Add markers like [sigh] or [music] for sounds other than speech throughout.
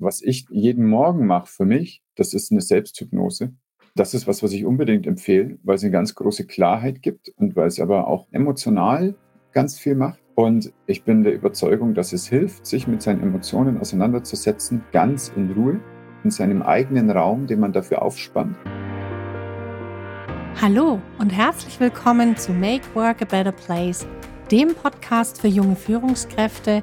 was ich jeden Morgen mache für mich, das ist eine Selbsthypnose. Das ist was, was ich unbedingt empfehle, weil es eine ganz große Klarheit gibt und weil es aber auch emotional ganz viel macht. Und ich bin der Überzeugung, dass es hilft, sich mit seinen Emotionen auseinanderzusetzen, ganz in Ruhe, in seinem eigenen Raum, den man dafür aufspannt. Hallo und herzlich willkommen zu Make Work a Better Place, dem Podcast für junge Führungskräfte,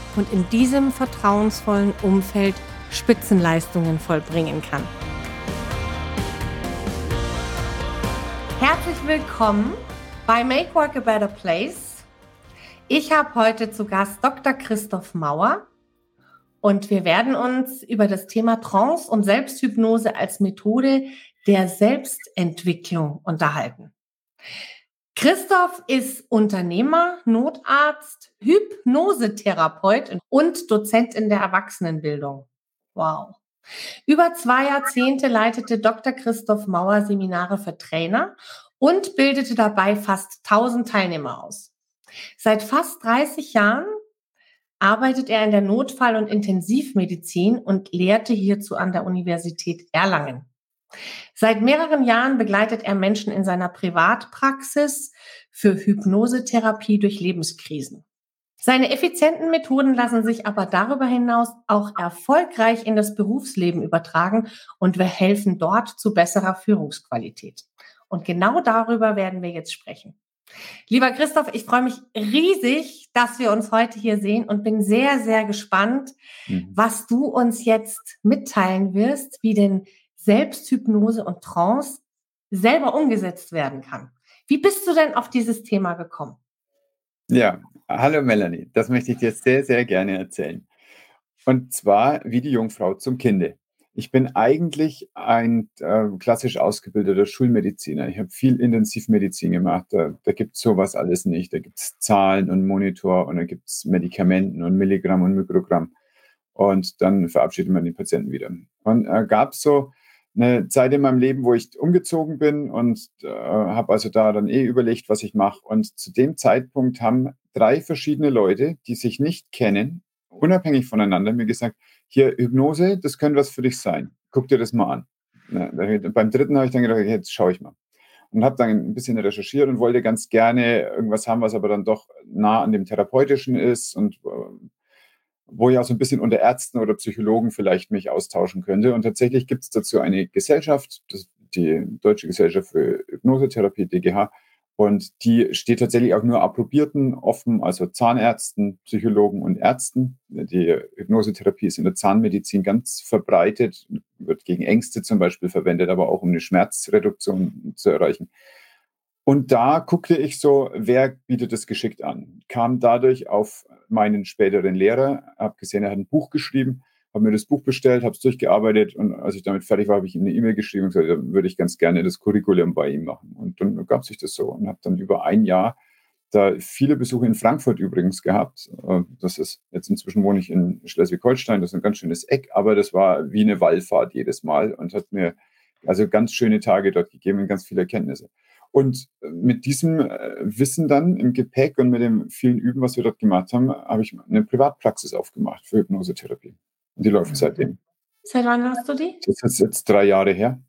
und in diesem vertrauensvollen Umfeld Spitzenleistungen vollbringen kann. Herzlich willkommen bei Make Work a Better Place. Ich habe heute zu Gast Dr. Christoph Mauer und wir werden uns über das Thema Trance und Selbsthypnose als Methode der Selbstentwicklung unterhalten. Christoph ist Unternehmer, Notarzt, Hypnosetherapeut und Dozent in der Erwachsenenbildung. Wow. Über zwei Jahrzehnte leitete Dr. Christoph Mauer Seminare für Trainer und bildete dabei fast 1000 Teilnehmer aus. Seit fast 30 Jahren arbeitet er in der Notfall- und Intensivmedizin und lehrte hierzu an der Universität Erlangen. Seit mehreren Jahren begleitet er Menschen in seiner Privatpraxis für Hypnosetherapie durch Lebenskrisen. Seine effizienten Methoden lassen sich aber darüber hinaus auch erfolgreich in das Berufsleben übertragen und wir helfen dort zu besserer Führungsqualität. Und genau darüber werden wir jetzt sprechen. Lieber Christoph, ich freue mich riesig, dass wir uns heute hier sehen und bin sehr, sehr gespannt, mhm. was du uns jetzt mitteilen wirst, wie denn Selbsthypnose und Trance selber umgesetzt werden kann. Wie bist du denn auf dieses Thema gekommen? Ja, hallo Melanie, das möchte ich dir sehr, sehr gerne erzählen. Und zwar wie die Jungfrau zum Kinde. Ich bin eigentlich ein äh, klassisch ausgebildeter Schulmediziner. Ich habe viel Intensivmedizin gemacht. Da, da gibt es sowas alles nicht. Da gibt es Zahlen und Monitor und da gibt es Medikamenten und Milligramm und Mikrogramm. Und dann verabschiedet man den Patienten wieder. Und äh, gab so eine Zeit in meinem Leben, wo ich umgezogen bin und äh, habe also da dann eh überlegt, was ich mache. Und zu dem Zeitpunkt haben drei verschiedene Leute, die sich nicht kennen, unabhängig voneinander, mir gesagt, hier Hypnose, das könnte was für dich sein. Guck dir das mal an. Na, beim dritten habe ich dann gedacht, jetzt schaue ich mal. Und habe dann ein bisschen recherchiert und wollte ganz gerne irgendwas haben, was aber dann doch nah an dem Therapeutischen ist und äh, wo ich auch so ein bisschen unter Ärzten oder Psychologen vielleicht mich austauschen könnte. Und tatsächlich gibt es dazu eine Gesellschaft, die Deutsche Gesellschaft für Hypnosetherapie, DGH, und die steht tatsächlich auch nur Approbierten offen, also Zahnärzten, Psychologen und Ärzten. Die Hypnosetherapie ist in der Zahnmedizin ganz verbreitet, wird gegen Ängste zum Beispiel verwendet, aber auch um eine Schmerzreduktion zu erreichen. Und da guckte ich so, wer bietet es geschickt an. Kam dadurch auf meinen späteren Lehrer, habe gesehen, er hat ein Buch geschrieben, habe mir das Buch bestellt, habe es durchgearbeitet und als ich damit fertig war, habe ich ihm eine E-Mail geschrieben und gesagt, dann würde ich ganz gerne das Curriculum bei ihm machen. Und dann gab sich das so und habe dann über ein Jahr da viele Besuche in Frankfurt übrigens gehabt. Äh, das ist jetzt inzwischen wohne ich in Schleswig-Holstein, das ist ein ganz schönes Eck, aber das war wie eine Wallfahrt jedes Mal und hat mir also ganz schöne Tage dort gegeben und ganz viele Erkenntnisse. Und äh, mit diesem äh, Wissen dann im Gepäck und mit dem vielen Üben, was wir dort gemacht haben, habe ich eine Privatpraxis aufgemacht für Hypnosetherapie. Die läuft seitdem. Seit wann hast du die? Das ist jetzt drei Jahre her.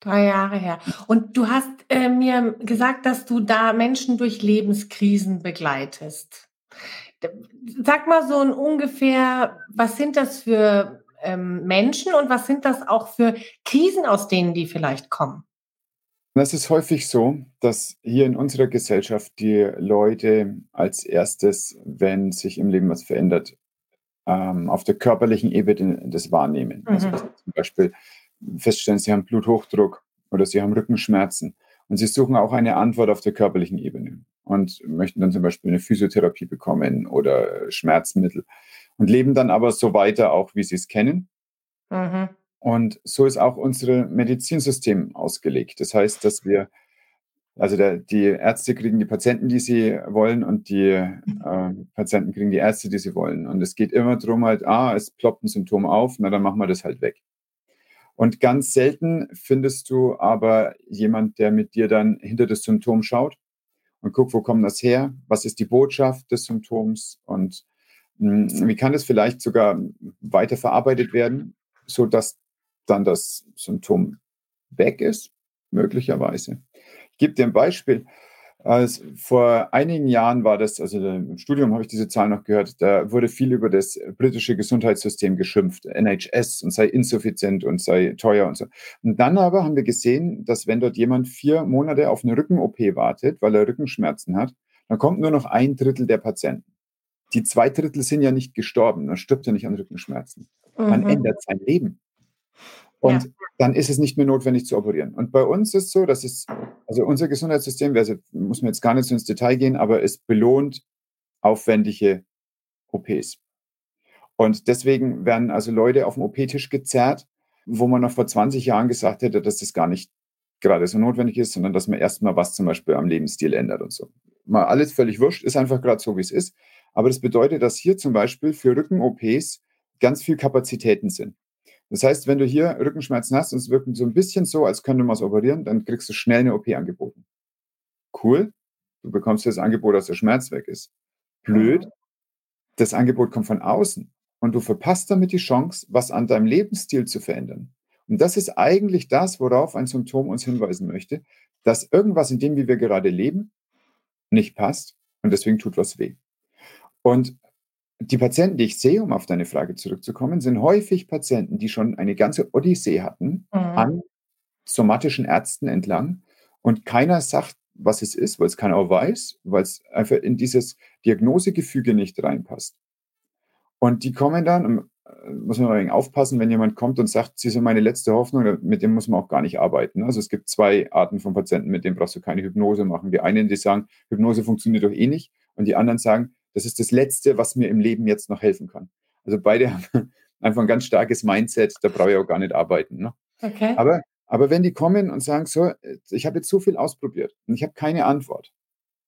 Drei Jahre her. Und du hast äh, mir gesagt, dass du da Menschen durch Lebenskrisen begleitest. Sag mal so ein ungefähr, was sind das für ähm, Menschen und was sind das auch für Krisen, aus denen die vielleicht kommen? es ist häufig so, dass hier in unserer Gesellschaft die Leute als erstes, wenn sich im Leben was verändert, ähm, auf der körperlichen Ebene das wahrnehmen. Also, mhm. Also zum Beispiel feststellen, sie haben Bluthochdruck oder sie haben Rückenschmerzen und sie suchen auch eine Antwort auf der körperlichen Ebene und möchten dann zum Beispiel eine Physiotherapie bekommen oder Schmerzmittel und leben dann aber so weiter, auch wie sie es kennen. Mhm. Und so ist auch unser Medizinsystem ausgelegt. Das heißt, dass wir, also der, die Ärzte kriegen die Patienten, die sie wollen, und die äh, Patienten kriegen die Ärzte, die sie wollen. Und es geht immer darum, halt, ah, es ploppt ein Symptom auf, na dann machen wir das halt weg. Und ganz selten findest du aber jemand, der mit dir dann hinter das Symptom schaut und guckt, wo kommt das her? Was ist die Botschaft des Symptoms? Und mh, hm, wie kann das vielleicht sogar weiter verarbeitet werden, sodass dann das Symptom weg ist, möglicherweise. Ich gebe dir ein Beispiel. Also vor einigen Jahren war das, also im Studium habe ich diese Zahl noch gehört, da wurde viel über das britische Gesundheitssystem geschimpft, NHS und sei insuffizient und sei teuer und so. Und dann aber haben wir gesehen, dass wenn dort jemand vier Monate auf eine Rücken-OP wartet, weil er Rückenschmerzen hat, dann kommt nur noch ein Drittel der Patienten. Die zwei Drittel sind ja nicht gestorben, man stirbt ja nicht an Rückenschmerzen. Man mhm. ändert sein Leben. Und ja. dann ist es nicht mehr notwendig zu operieren. Und bei uns ist es so, dass es, also unser Gesundheitssystem, also muss man jetzt gar nicht so ins Detail gehen, aber es belohnt aufwendige OPs. Und deswegen werden also Leute auf dem OP-Tisch gezerrt, wo man noch vor 20 Jahren gesagt hätte, dass das gar nicht gerade so notwendig ist, sondern dass man erstmal was zum Beispiel am Lebensstil ändert und so. Mal alles völlig wurscht, ist einfach gerade so, wie es ist. Aber das bedeutet, dass hier zum Beispiel für Rücken-OPs ganz viel Kapazitäten sind. Das heißt, wenn du hier Rückenschmerzen hast und es wirkt so ein bisschen so, als könnte man es operieren, dann kriegst du schnell eine OP angeboten. Cool, du bekommst das Angebot, dass der Schmerz weg ist. Blöd, das Angebot kommt von außen und du verpasst damit die Chance, was an deinem Lebensstil zu verändern. Und das ist eigentlich das, worauf ein Symptom uns hinweisen möchte, dass irgendwas in dem, wie wir gerade leben, nicht passt und deswegen tut was weh. Und die Patienten, die ich sehe, um auf deine Frage zurückzukommen, sind häufig Patienten, die schon eine ganze Odyssee hatten mhm. an somatischen Ärzten entlang und keiner sagt, was es ist, weil es keiner weiß, weil es einfach in dieses Diagnosegefüge nicht reinpasst. Und die kommen dann, äh, muss man mal aufpassen, wenn jemand kommt und sagt, sie sind meine letzte Hoffnung, mit dem muss man auch gar nicht arbeiten. Also es gibt zwei Arten von Patienten, mit denen brauchst du keine Hypnose machen. Die einen, die sagen, Hypnose funktioniert doch eh nicht. Und die anderen sagen, das ist das Letzte, was mir im Leben jetzt noch helfen kann. Also beide haben [laughs] einfach ein ganz starkes Mindset, da brauche ich auch gar nicht arbeiten. Ne? Okay. Aber, aber wenn die kommen und sagen, so, ich habe jetzt so viel ausprobiert und ich habe keine Antwort,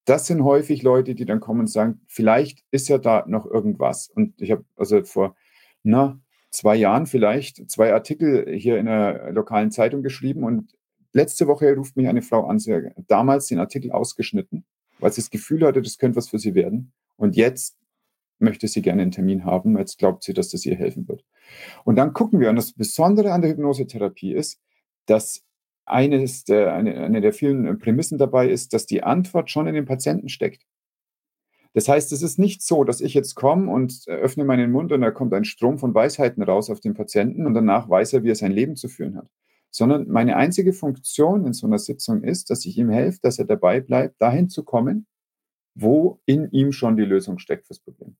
das sind häufig Leute, die dann kommen und sagen, vielleicht ist ja da noch irgendwas. Und ich habe also vor na, zwei Jahren vielleicht zwei Artikel hier in einer lokalen Zeitung geschrieben und letzte Woche ruft mich eine Frau an, sie hat damals den Artikel ausgeschnitten, weil sie das Gefühl hatte, das könnte was für sie werden. Und jetzt möchte sie gerne einen Termin haben. Jetzt glaubt sie, dass das ihr helfen wird. Und dann gucken wir, und das Besondere an der Hypnosetherapie ist, dass eines der, eine, eine der vielen Prämissen dabei ist, dass die Antwort schon in den Patienten steckt. Das heißt, es ist nicht so, dass ich jetzt komme und öffne meinen Mund und da kommt ein Strom von Weisheiten raus auf den Patienten und danach weiß er, wie er sein Leben zu führen hat. Sondern meine einzige Funktion in so einer Sitzung ist, dass ich ihm helfe, dass er dabei bleibt, dahin zu kommen, wo in ihm schon die Lösung steckt fürs Problem.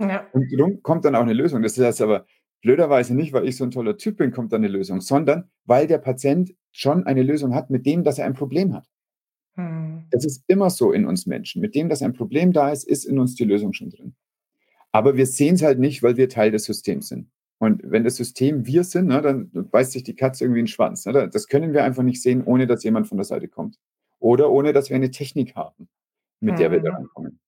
Ja. Und darum kommt dann auch eine Lösung. Das heißt aber blöderweise nicht, weil ich so ein toller Typ bin, kommt dann eine Lösung, sondern weil der Patient schon eine Lösung hat mit dem, dass er ein Problem hat. Hm. Es ist immer so in uns Menschen. Mit dem, dass ein Problem da ist, ist in uns die Lösung schon drin. Aber wir sehen es halt nicht, weil wir Teil des Systems sind. Und wenn das System wir sind, ne, dann beißt sich die Katze irgendwie in den Schwanz. Ne? Das können wir einfach nicht sehen, ohne dass jemand von der Seite kommt. Oder ohne dass wir eine Technik haben mit mhm. der wir mhm. daran kommen.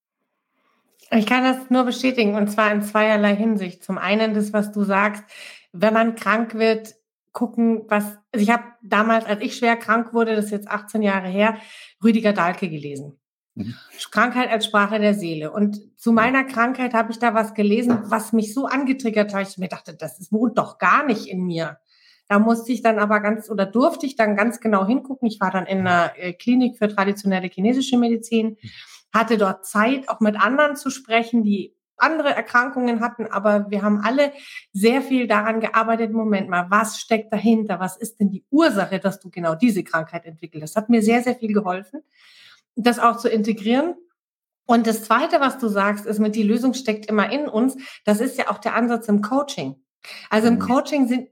Ich kann das nur bestätigen und zwar in zweierlei Hinsicht. Zum einen das, was du sagst, wenn man krank wird, gucken, was. Also ich habe damals, als ich schwer krank wurde, das ist jetzt 18 Jahre her, Rüdiger Dahlke gelesen. Mhm. Krankheit als Sprache der Seele. Und zu meiner Krankheit habe ich da was gelesen, was mich so angetriggert hat, ich mir dachte, das wohnt doch gar nicht in mir. Da musste ich dann aber ganz oder durfte ich dann ganz genau hingucken. Ich war dann in einer äh, Klinik für traditionelle chinesische Medizin, hatte dort Zeit, auch mit anderen zu sprechen, die andere Erkrankungen hatten, aber wir haben alle sehr viel daran gearbeitet. Moment mal, was steckt dahinter? Was ist denn die Ursache, dass du genau diese Krankheit entwickelt hast? Das hat mir sehr, sehr viel geholfen, das auch zu integrieren. Und das Zweite, was du sagst, ist mit die Lösung steckt immer in uns. Das ist ja auch der Ansatz im Coaching. Also im mhm. Coaching sind,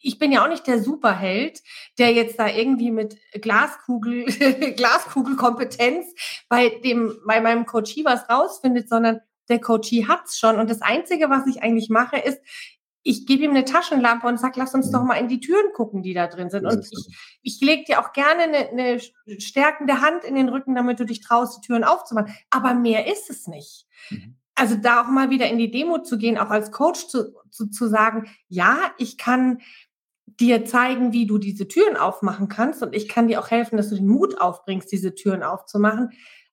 ich bin ja auch nicht der Superheld, der jetzt da irgendwie mit Glaskugel, [laughs] Glaskugelkompetenz bei dem, bei meinem Coachie was rausfindet, sondern der Coachie hat's schon. Und das Einzige, was ich eigentlich mache, ist, ich gebe ihm eine Taschenlampe und sage, lass uns doch mhm. mal in die Türen gucken, die da drin sind. Und ich, ich lege dir auch gerne eine, eine stärkende Hand in den Rücken, damit du dich traust, die Türen aufzumachen. Aber mehr ist es nicht. Mhm. Also da auch mal wieder in die Demo zu gehen, auch als Coach zu, zu, zu sagen, ja, ich kann dir zeigen, wie du diese Türen aufmachen kannst und ich kann dir auch helfen, dass du den Mut aufbringst, diese Türen aufzumachen.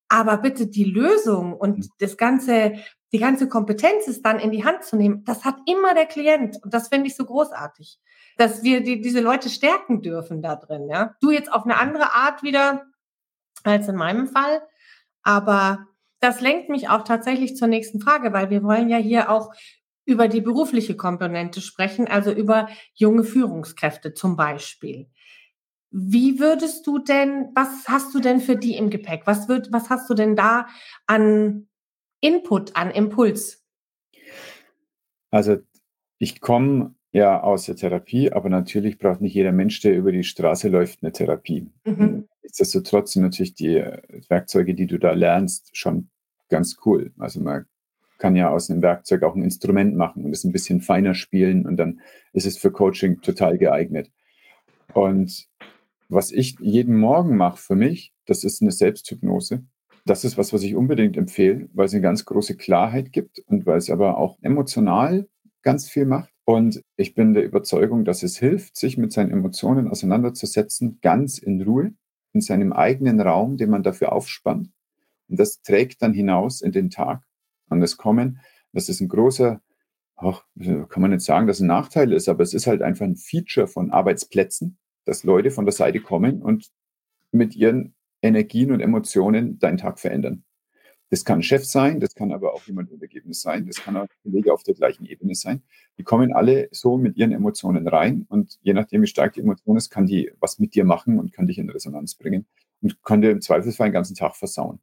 Aber bitte die Lösung und mhm. das ganze die ganze Kompetenz ist dann in die Hand zu nehmen, das hat immer der Klient. Und das finde ich so großartig, dass wir die, diese Leute stärken dürfen da drin. Ja? Du jetzt auf eine andere Art wieder als in meinem Fall. Aber das lenkt mich auch tatsächlich zur nächsten Frage, weil wir wollen ja hier auch über die berufliche Komponente sprechen, also über junge Führungskräfte zum Beispiel. Wie würdest du denn, was hast du denn für die im Gepäck? Was wird, was hast du denn da an Input an Impuls? Also ich komme ja aus der Therapie, aber natürlich braucht nicht jeder Mensch, der über die Straße läuft, eine Therapie. Mhm. Nichtsdestotrotz sind natürlich die Werkzeuge, die du da lernst, schon ganz cool. Also man kann ja aus einem Werkzeug auch ein Instrument machen und es ein bisschen feiner spielen und dann ist es für Coaching total geeignet. Und was ich jeden Morgen mache für mich, das ist eine Selbsthypnose das ist was, was ich unbedingt empfehle, weil es eine ganz große Klarheit gibt und weil es aber auch emotional ganz viel macht. Und ich bin der Überzeugung, dass es hilft, sich mit seinen Emotionen auseinanderzusetzen, ganz in Ruhe, in seinem eigenen Raum, den man dafür aufspannt. Und das trägt dann hinaus in den Tag. Und das Kommen, das ist ein großer, ach, kann man nicht sagen, dass es ein Nachteil ist, aber es ist halt einfach ein Feature von Arbeitsplätzen, dass Leute von der Seite kommen und mit ihren Energien und Emotionen deinen Tag verändern. Das kann Chef sein, das kann aber auch jemand Untergebenes sein, das kann auch ein Kollege auf der gleichen Ebene sein. Die kommen alle so mit ihren Emotionen rein und je nachdem, wie stark die Emotion ist, kann die was mit dir machen und kann dich in Resonanz bringen und kann dir im Zweifelsfall den ganzen Tag versauen.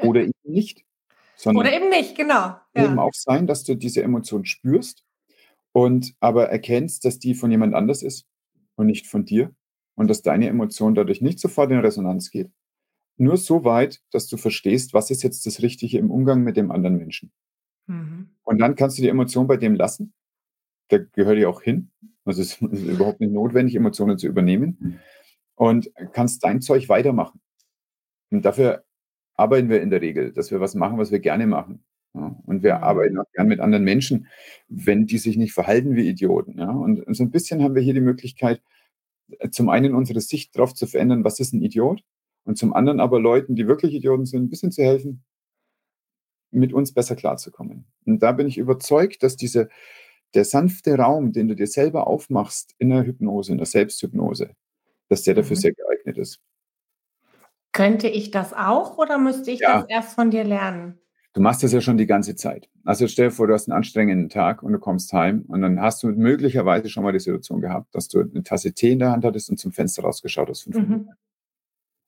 Oder eben nicht. Oder eben nicht, genau. Ja. Eben auch sein, dass du diese Emotion spürst und aber erkennst, dass die von jemand anders ist und nicht von dir und dass deine Emotion dadurch nicht sofort in Resonanz geht. Nur so weit, dass du verstehst, was ist jetzt das Richtige im Umgang mit dem anderen Menschen. Mhm. Und dann kannst du die Emotion bei dem lassen. Da gehört die auch hin. Also es ist [laughs] überhaupt nicht notwendig, Emotionen zu übernehmen. Und kannst dein Zeug weitermachen. Und dafür arbeiten wir in der Regel, dass wir was machen, was wir gerne machen. Ja, und wir mhm. arbeiten auch gern mit anderen Menschen, wenn die sich nicht verhalten wie Idioten. Ja? Und so ein bisschen haben wir hier die Möglichkeit, zum einen unsere Sicht darauf zu verändern, was ist ein Idiot, und zum anderen aber Leuten, die wirklich Idioten sind, ein bisschen zu helfen, mit uns besser klarzukommen. Und da bin ich überzeugt, dass diese, der sanfte Raum, den du dir selber aufmachst in der Hypnose, in der Selbsthypnose, dass der dafür mhm. sehr geeignet ist. Könnte ich das auch oder müsste ich ja. das erst von dir lernen? Du machst das ja schon die ganze Zeit. Also stell dir vor, du hast einen anstrengenden Tag und du kommst heim und dann hast du möglicherweise schon mal die Situation gehabt, dass du eine Tasse Tee in der Hand hattest und zum Fenster rausgeschaut hast. Fünf mhm.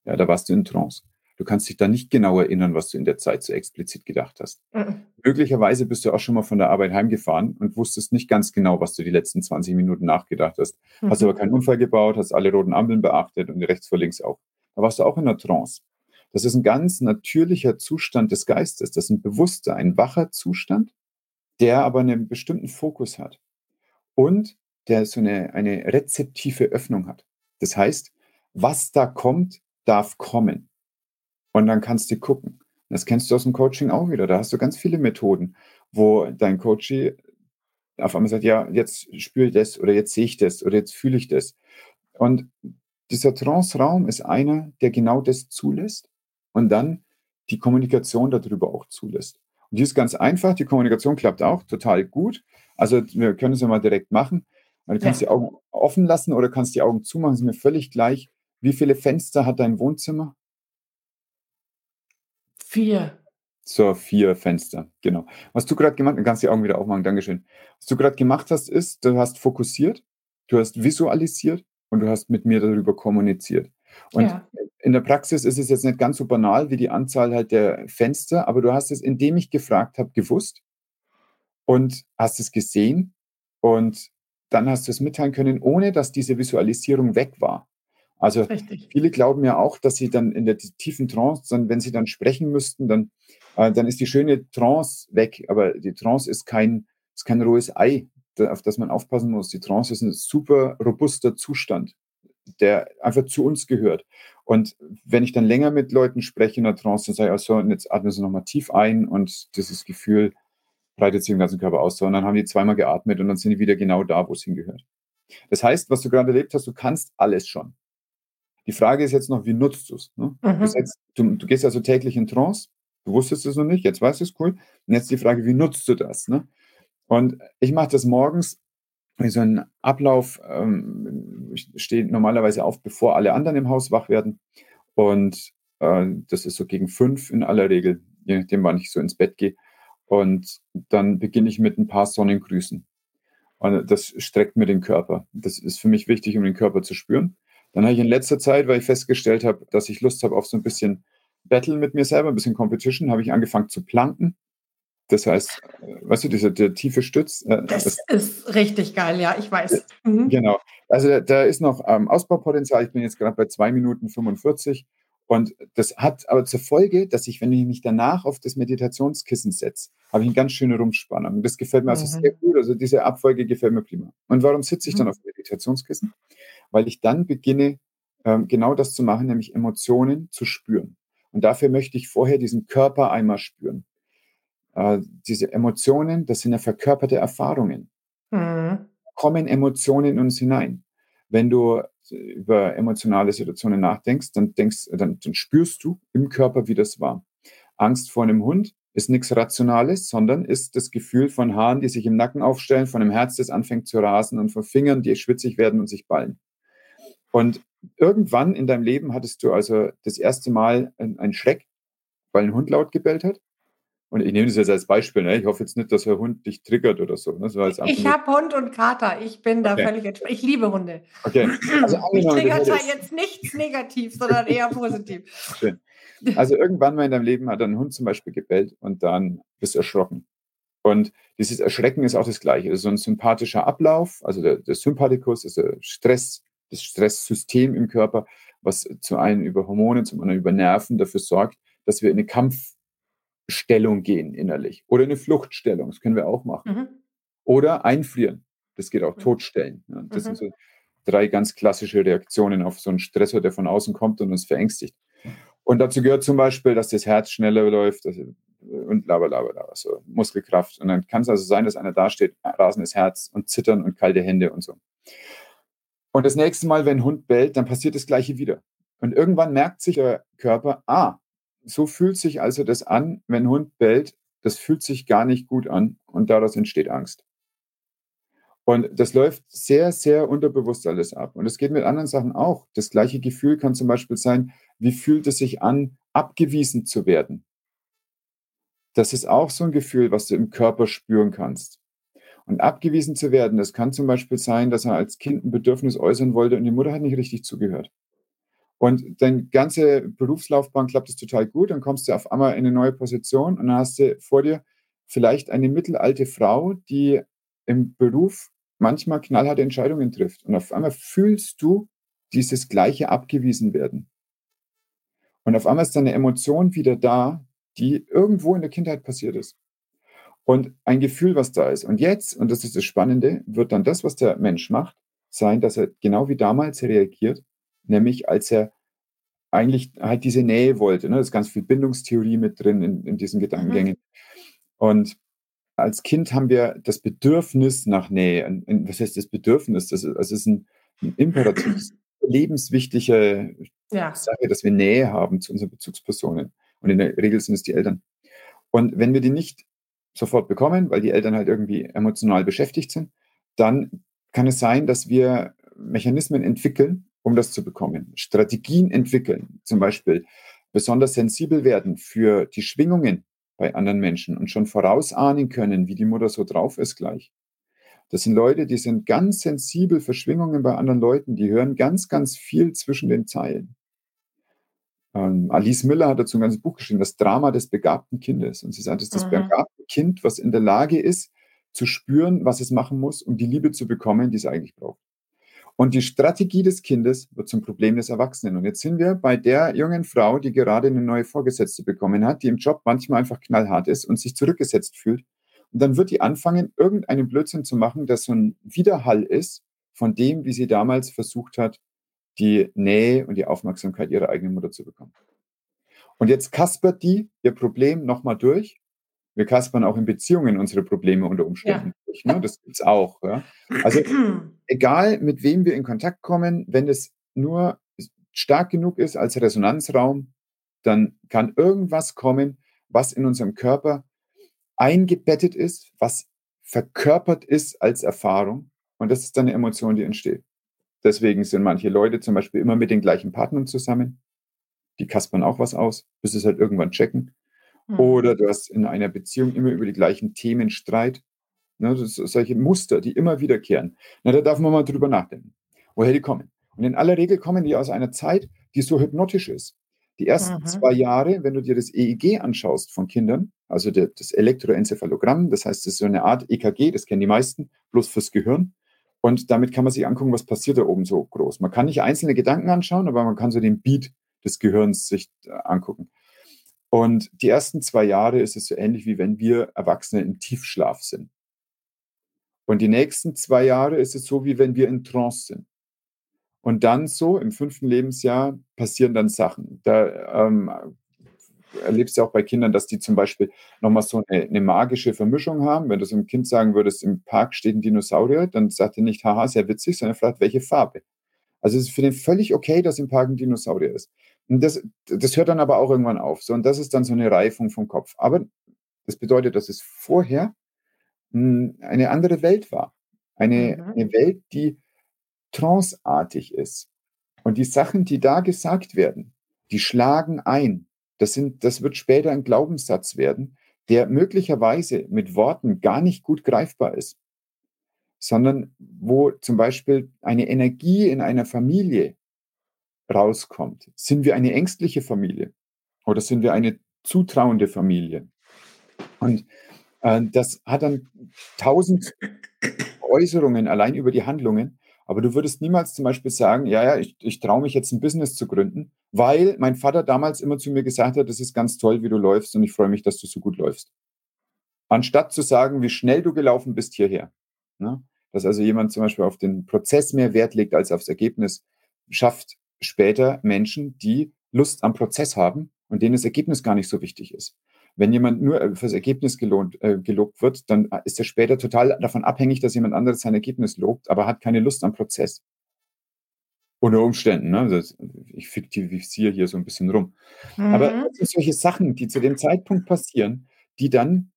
Ja, da warst du in Trance. Du kannst dich da nicht genau erinnern, was du in der Zeit so explizit gedacht hast. Mhm. Möglicherweise bist du auch schon mal von der Arbeit heimgefahren und wusstest nicht ganz genau, was du die letzten 20 Minuten nachgedacht hast. Mhm. Hast aber keinen Unfall gebaut, hast alle roten Ampeln beachtet und rechts vor links auch. Da warst du auch in der Trance. Das ist ein ganz natürlicher Zustand des Geistes. Das ist ein bewusster, ein wacher Zustand, der aber einen bestimmten Fokus hat und der so eine, eine rezeptive Öffnung hat. Das heißt, was da kommt, darf kommen. Und dann kannst du gucken. Das kennst du aus dem Coaching auch wieder. Da hast du ganz viele Methoden, wo dein Coach auf einmal sagt, ja, jetzt spüre ich das oder jetzt sehe ich das oder jetzt fühle ich das. Und dieser Trance-Raum ist einer, der genau das zulässt und dann die Kommunikation darüber auch zulässt. Und die ist ganz einfach, die Kommunikation klappt auch total gut. Also wir können es ja mal direkt machen. Du kannst ja. die Augen offen lassen oder kannst die Augen zumachen, ist mir völlig gleich. Wie viele Fenster hat dein Wohnzimmer? Vier. So, vier Fenster, genau. Was du gerade gemacht hast, kannst die Augen wieder aufmachen, Dankeschön. Was du gerade gemacht hast, ist, du hast fokussiert, du hast visualisiert und du hast mit mir darüber kommuniziert. Und ja. in der Praxis ist es jetzt nicht ganz so banal wie die Anzahl halt der Fenster, aber du hast es, indem ich gefragt habe, gewusst und hast es gesehen und dann hast du es mitteilen können, ohne dass diese Visualisierung weg war. Also Richtig. viele glauben ja auch, dass sie dann in der tiefen Trance, dann, wenn sie dann sprechen müssten, dann, äh, dann ist die schöne Trance weg. Aber die Trance ist kein, ist kein rohes Ei. Auf das man aufpassen muss. Die Trance ist ein super robuster Zustand, der einfach zu uns gehört. Und wenn ich dann länger mit Leuten spreche in der Trance, dann sage ich so, und jetzt atmen sie nochmal tief ein und dieses Gefühl breitet sich im ganzen Körper aus. So, und dann haben die zweimal geatmet und dann sind die wieder genau da, wo es hingehört. Das heißt, was du gerade erlebt hast, du kannst alles schon. Die Frage ist jetzt noch, wie nutzt du's, ne? mhm. du, du, du gehst also täglich in Trance, du wusstest es noch nicht, jetzt weißt du es, cool. Und jetzt die Frage, wie nutzt du das? Ne? Und ich mache das morgens, so ein Ablauf, ähm, ich stehe normalerweise auf, bevor alle anderen im Haus wach werden. Und äh, das ist so gegen fünf in aller Regel, je nachdem, wann ich so ins Bett gehe. Und dann beginne ich mit ein paar Sonnengrüßen. Und das streckt mir den Körper. Das ist für mich wichtig, um den Körper zu spüren. Dann habe ich in letzter Zeit, weil ich festgestellt habe, dass ich Lust habe auf so ein bisschen Battle mit mir selber, ein bisschen Competition, habe ich angefangen zu planken. Das heißt, weißt du, dieser der tiefe Stütz. Äh, das, das, ist richtig geil, ja, ich weiß. Mhm. Genau. Also da ist noch ähm, Ausbaupotenzial. Ich bin jetzt gerade bei 2 Minuten 45. Und das hat aber zur Folge, dass ich, wenn ich mich danach auf das Meditationskissen setze, habe ich eine ganz schöne Rumspannung. Und das gefällt mir also mhm. sehr gut. Also diese Abfolge gefällt mir prima. Und warum sitze ich mhm. dann auf dem Meditationskissen? Weil ich dann beginne, ähm, genau das zu machen, nämlich Emotionen zu spüren. Und dafür möchte ich vorher diesen Körper einmal spüren. Äh, diese Emotionen, das sind ja verkörperte Erfahrungen. Mhm. Kommen Emotionen in uns hinein. Wenn du über emotionale Situationen nachdenkst, dann denkst, dann, dann spürst du im Körper, wie das war. Angst vor einem Hund ist nichts Rationales, sondern ist das Gefühl von Haaren, die sich im Nacken aufstellen, von einem Herz, das anfängt zu rasen und von Fingern, die schwitzig werden und sich ballen. Und irgendwann in deinem Leben hattest du also das erste Mal einen Schreck, weil ein Hund laut gebellt hat. Und ich nehme das jetzt als Beispiel. Ne? Ich hoffe jetzt nicht, dass der Hund dich triggert oder so. Ne? so ich habe Hund und Kater. Ich bin da okay. völlig entspannt. Ich liebe Hunde. Okay. Also ich triggert da jetzt nichts negativ, sondern eher positiv. Schön. Also irgendwann mal in deinem Leben hat ein Hund zum Beispiel gebellt und dann bist du erschrocken. Und dieses Erschrecken ist auch das Gleiche. Das ist so ein sympathischer Ablauf. Also der, der Sympathikus ist der Stress, das Stresssystem im Körper, was zu einem über Hormone, zum anderen über Nerven dafür sorgt, dass wir in eine Kampf Stellung gehen innerlich oder eine Fluchtstellung, das können wir auch machen. Mhm. Oder einfrieren, das geht auch mhm. totstellen. Das mhm. sind so drei ganz klassische Reaktionen auf so einen Stressor, der von außen kommt und uns verängstigt. Und dazu gehört zum Beispiel, dass das Herz schneller läuft und laber, laber, laber, so Muskelkraft. Und dann kann es also sein, dass einer da steht, rasendes Herz und Zittern und kalte Hände und so. Und das nächste Mal, wenn ein Hund bellt, dann passiert das Gleiche wieder. Und irgendwann merkt sich der Körper, ah, so fühlt sich also das an, wenn ein Hund bellt, das fühlt sich gar nicht gut an und daraus entsteht Angst. Und das läuft sehr, sehr unterbewusst alles ab. Und es geht mit anderen Sachen auch. Das gleiche Gefühl kann zum Beispiel sein, wie fühlt es sich an, abgewiesen zu werden? Das ist auch so ein Gefühl, was du im Körper spüren kannst. Und abgewiesen zu werden, das kann zum Beispiel sein, dass er als Kind ein Bedürfnis äußern wollte und die Mutter hat nicht richtig zugehört. Und deine ganze Berufslaufbahn klappt es total gut, dann kommst du auf einmal in eine neue Position und dann hast du vor dir vielleicht eine mittelalte Frau, die im Beruf manchmal knallharte Entscheidungen trifft. Und auf einmal fühlst du dieses gleiche abgewiesen werden. Und auf einmal ist deine Emotion wieder da, die irgendwo in der Kindheit passiert ist. Und ein Gefühl, was da ist. Und jetzt, und das ist das Spannende, wird dann das, was der Mensch macht, sein, dass er genau wie damals reagiert nämlich als er eigentlich halt diese Nähe wollte. Ne? Da ist ganz viel Bindungstheorie mit drin in, in diesen Gedankengängen. Mhm. Und als Kind haben wir das Bedürfnis nach Nähe. Und, was heißt das Bedürfnis? Das ist, das ist ein, ein imperatives, [clears throat] lebenswichtige ja. Sache, dass wir Nähe haben zu unseren Bezugspersonen. Und in der Regel sind es die Eltern. Und wenn wir die nicht sofort bekommen, weil die Eltern halt irgendwie emotional beschäftigt sind, dann kann es sein, dass wir Mechanismen entwickeln, um das zu bekommen. Strategien entwickeln, zum Beispiel besonders sensibel werden für die Schwingungen bei anderen Menschen und schon vorausahnen können, wie die Mutter so drauf ist gleich. Das sind Leute, die sind ganz sensibel für Schwingungen bei anderen Leuten, die hören ganz, ganz viel zwischen den Zeilen. Ähm, Alice Miller hat dazu ein ganzes Buch geschrieben, das Drama des begabten Kindes. Und sie sagt, es ist das mhm. begabte Kind, was in der Lage ist, zu spüren, was es machen muss, um die Liebe zu bekommen, die es eigentlich braucht. Und die Strategie des Kindes wird zum Problem des Erwachsenen. Und jetzt sind wir bei der jungen Frau, die gerade eine neue Vorgesetzte bekommen hat, die im Job manchmal einfach knallhart ist und sich zurückgesetzt fühlt Und dann wird die anfangen, irgendeinen Blödsinn zu machen, der so ein Widerhall ist von dem, wie sie damals versucht hat, die Nähe und die Aufmerksamkeit ihrer eigenen Mutter zu bekommen. Und jetzt kaspert die ihr Problem nochmal durch. Wir kaspern auch in Beziehungen unsere Probleme unter Umständen ja. durch. Ne? Das gibt's auch. Ja? Also [clears throat] egal, mit wem wir in Kontakt kommen, wenn es nur stark genug ist als Resonanzraum, dann kann irgendwas kommen, was in unserem Körper eingebettet ist, was verkörpert ist als Erfahrung. Und das ist dann eine Emotion, die entsteht. Deswegen sind manche Leute zum Beispiel immer mit den gleichen Partnern zusammen. Die kaspern auch was aus, bis sie es halt irgendwann checken. Mhm. Oder du hast in einer Beziehung immer über die gleichen Themen Streit. Ne, solche Muster, die immer wiederkehren. Na, da darf man mal drüber nachdenken, woher die kommen. Und in aller Regel kommen die aus einer Zeit, die so hypnotisch ist. Die ersten mhm. zwei Jahre, wenn du dir das EEG anschaust von Kindern, also der, das Elektroenzephalogramm, das heißt, das ist so eine Art EKG, das kennen die meisten, bloß fürs Gehirn. Und damit kann man sich angucken, was passiert da oben so groß. Man kann nicht einzelne Gedanken anschauen, aber man kann so den Beat des Gehirns sich äh, angucken. Und die ersten zwei Jahre ist es so ähnlich, wie wenn wir Erwachsene im Tiefschlaf sind. Und die nächsten zwei Jahre ist es so, wie wenn wir in Trance sind. Und dann so im fünften Lebensjahr passieren dann Sachen. Da ähm, erlebst du auch bei Kindern, dass die zum Beispiel nochmal so eine, eine, magische Vermischung haben. Wenn du so einem Kind sagen würdest, im Park steht ein Dinosaurier, dann sagt er nicht, haha, sehr witzig, sondern fragt, welche Farbe. Also es ist für den völlig okay, dass im Park ein Dinosaurier ist. Und das, das hört dann aber auch irgendwann auf. So, und das ist dann so eine Reifung vom Kopf. Aber das bedeutet, dass es vorher mh, hm, eine andere Welt war. Eine, mhm. eine Welt, die tranceartig ist. Und die Sachen, die da gesagt werden, die schlagen ein. Das, sind, das wird später ein Glaubenssatz werden, der möglicherweise mit Worten gar nicht gut greifbar ist, sondern wo zum Beispiel eine Energie in einer Familie rauskommt. Sind wir eine ängstliche Familie oder sind wir eine zutrauende Familie? Und äh, das hat dann tausend Äußerungen allein über die Handlungen. Aber du würdest niemals zum Beispiel sagen, ja, ja, ich, ich traue mich jetzt ein Business zu gründen, weil mein Vater damals immer zu mir gesagt hat, das ist ganz toll, wie du läufst und ich freue mich, dass du so gut läufst. Anstatt zu sagen, wie schnell du gelaufen bist hierher. Ne? Dass also jemand zum Beispiel auf den Prozess mehr Wert legt als aufs Ergebnis, schafft später Menschen, die Lust am Prozess haben und denen das Ergebnis gar nicht so wichtig ist. Wenn jemand nur äh, fürs Ergebnis gelohnt, äh, gelobt wird, dann äh, ist er später total davon abhängig, dass jemand anderes sein Ergebnis lobt, aber hat keine Lust am Prozess. Unter Umständen, ne? Das, ich fiktivisiere hier so ein bisschen rum. Mhm. Aber sind solche Sachen, die zu dem Zeitpunkt passieren, die dann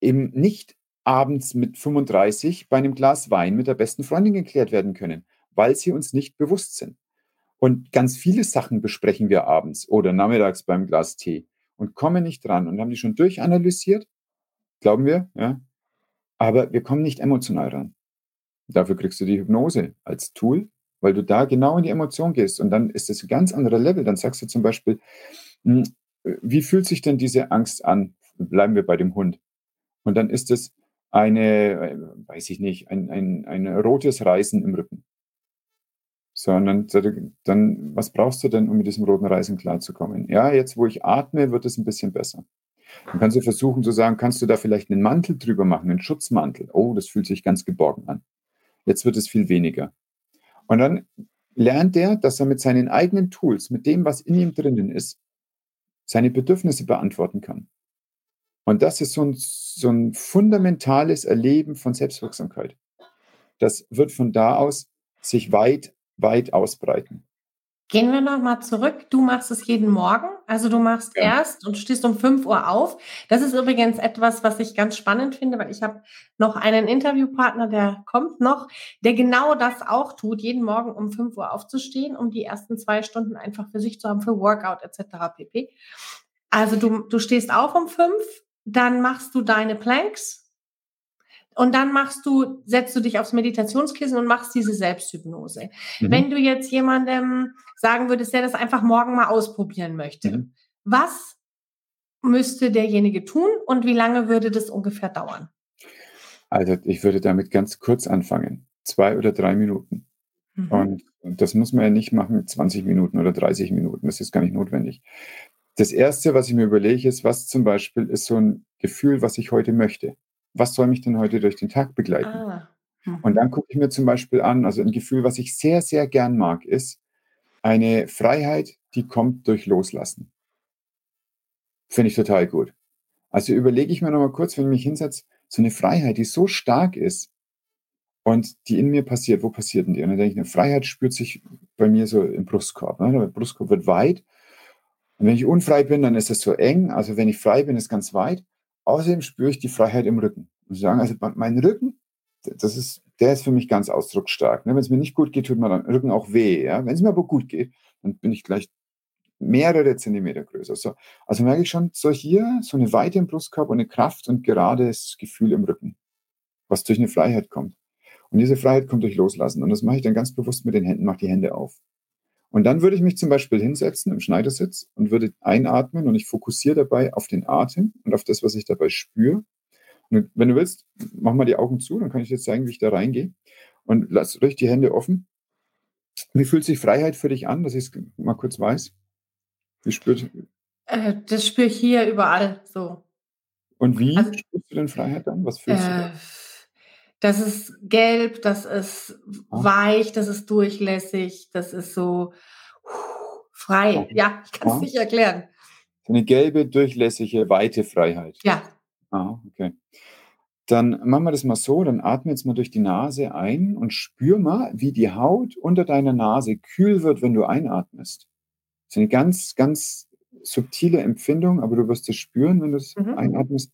eben nicht abends mit 35 bei einem Glas Wein mit der besten Freundin geklärt werden können, weil sie uns nicht bewusst sind. Und ganz viele Sachen besprechen wir abends oder nachmittags beim Glas Tee und kommen nicht dran und haben die schon durchanalysiert, glauben wir, ja. Aber wir kommen nicht emotional ran. Dafür kriegst du die Hypnose als Tool, weil du da genau in die Emotion gehst und dann ist es ein ganz anderer Level. Dann sagst du zum Beispiel, hm, wie fühlt sich denn diese Angst an? Bleiben wir bei dem Hund. Und dann ist es eine, äh, weiß ich nicht, ein, ein, ein rotes Reißen im Rücken sondern dann, was brauchst du denn, um mit diesem roten Reisen klarzukommen? Ja, jetzt, wo ich atme, wird es ein bisschen besser. Dann kannst du versuchen zu sagen, kannst du da vielleicht einen Mantel drüber machen, einen Schutzmantel? Oh, das fühlt sich ganz geborgen an. Jetzt wird es viel weniger. Und dann lernt er, dass er mit seinen eigenen Tools, mit dem, was in ihm drinnen ist, seine Bedürfnisse beantworten kann. Und das ist so ein, so ein fundamentales Erleben von Selbstwirksamkeit. Das wird von da aus sich weit weit ausbreiten. Gehen wir nochmal zurück. Du machst es jeden Morgen. Also du machst ja. erst und stehst um 5 Uhr auf. Das ist übrigens etwas, was ich ganz spannend finde, weil ich habe noch einen Interviewpartner, der kommt noch, der genau das auch tut, jeden Morgen um 5 Uhr aufzustehen, um die ersten zwei Stunden einfach für sich zu haben, für Workout etc. pp. Also du, du stehst auf um 5, dann machst du deine Planks, und dann machst du, setzt du dich aufs Meditationskissen und machst diese Selbsthypnose. Mhm. Wenn du jetzt jemandem sagen würdest, der das einfach morgen mal ausprobieren möchte, mhm. was müsste derjenige tun und wie lange würde das ungefähr dauern? Also ich würde damit ganz kurz anfangen. Zwei oder drei Minuten. Mhm. Und das muss man ja nicht machen, 20 Minuten oder 30 Minuten. Das ist gar nicht notwendig. Das Erste, was ich mir überlege, ist, was zum Beispiel ist so ein Gefühl, was ich heute möchte. Was soll mich denn heute durch den Tag begleiten? Ah. Und Mhm. dann gucke ich mir zum Beispiel an, also ein Gefühl, was ich sehr, sehr gern mag, ist eine Freiheit, die kommt durch Loslassen. Finde ich total gut. Also überlege ich mir noch mal kurz, wenn ich mich hinsetze, so eine Freiheit, die so stark ist und die in mir passiert. Wo passiert denn die? Und dann denke ich, eine Freiheit spürt sich bei mir so im Brustkorb. Ne? Der Brustkorb wird weit. Und wenn ich unfrei bin, dann ist es so eng. Also wenn ich frei bin, ist es ganz weit. Außerdem spüre ich die Freiheit im Rücken. Und sagen, also mein Rücken, das ist, der ist für mich ganz ausdrucksstark. Ne? Wenn es mir nicht gut geht, tut mir der Rücken auch weh. Ja? Wenn es mir aber gut geht, dann bin ich gleich mehrere Zentimeter größer. So, also merke ich schon, so hier, so eine Weite im Brustkorb und eine Kraft und gerades Gefühl im Rücken, was durch eine Freiheit kommt. Und diese Freiheit kommt durch Loslassen. Und das mache ich dann ganz bewusst mit den Händen, mache die Hände auf. Und dann würde ich mich zum Beispiel hinsetzen im Schneidersitz und würde einatmen und ich fokussiere dabei auf den Atem und auf das, was ich dabei spüre. Und wenn du willst, mach mal die Augen zu, dann kann ich dir zeigen, wie ich da reingehe. Und lass ruhig die Hände offen. Wie fühlt sich Freiheit für dich an, dass ich es mal kurz weiß? Wie spürt Äh, das spüre ich hier überall so. und wie Also, spürst du denn Freiheit dann? Was fühlst du äh, da? Das ist gelb, das ist Ah, weich, das ist durchlässig, das ist so ah, frei. Ja, ich kann es ah. nicht erklären. So eine gelbe, durchlässige, weite Freiheit. Ja. Ah, okay. Dann machen wir das mal so, dann atme jetzt mal durch die Nase ein und spür mal, wie die Haut unter deiner Nase kühl wird, wenn du einatmest. Das ist eine ganz, ganz subtile Empfindung, aber du wirst es spüren, wenn du es Mhm. einatmest.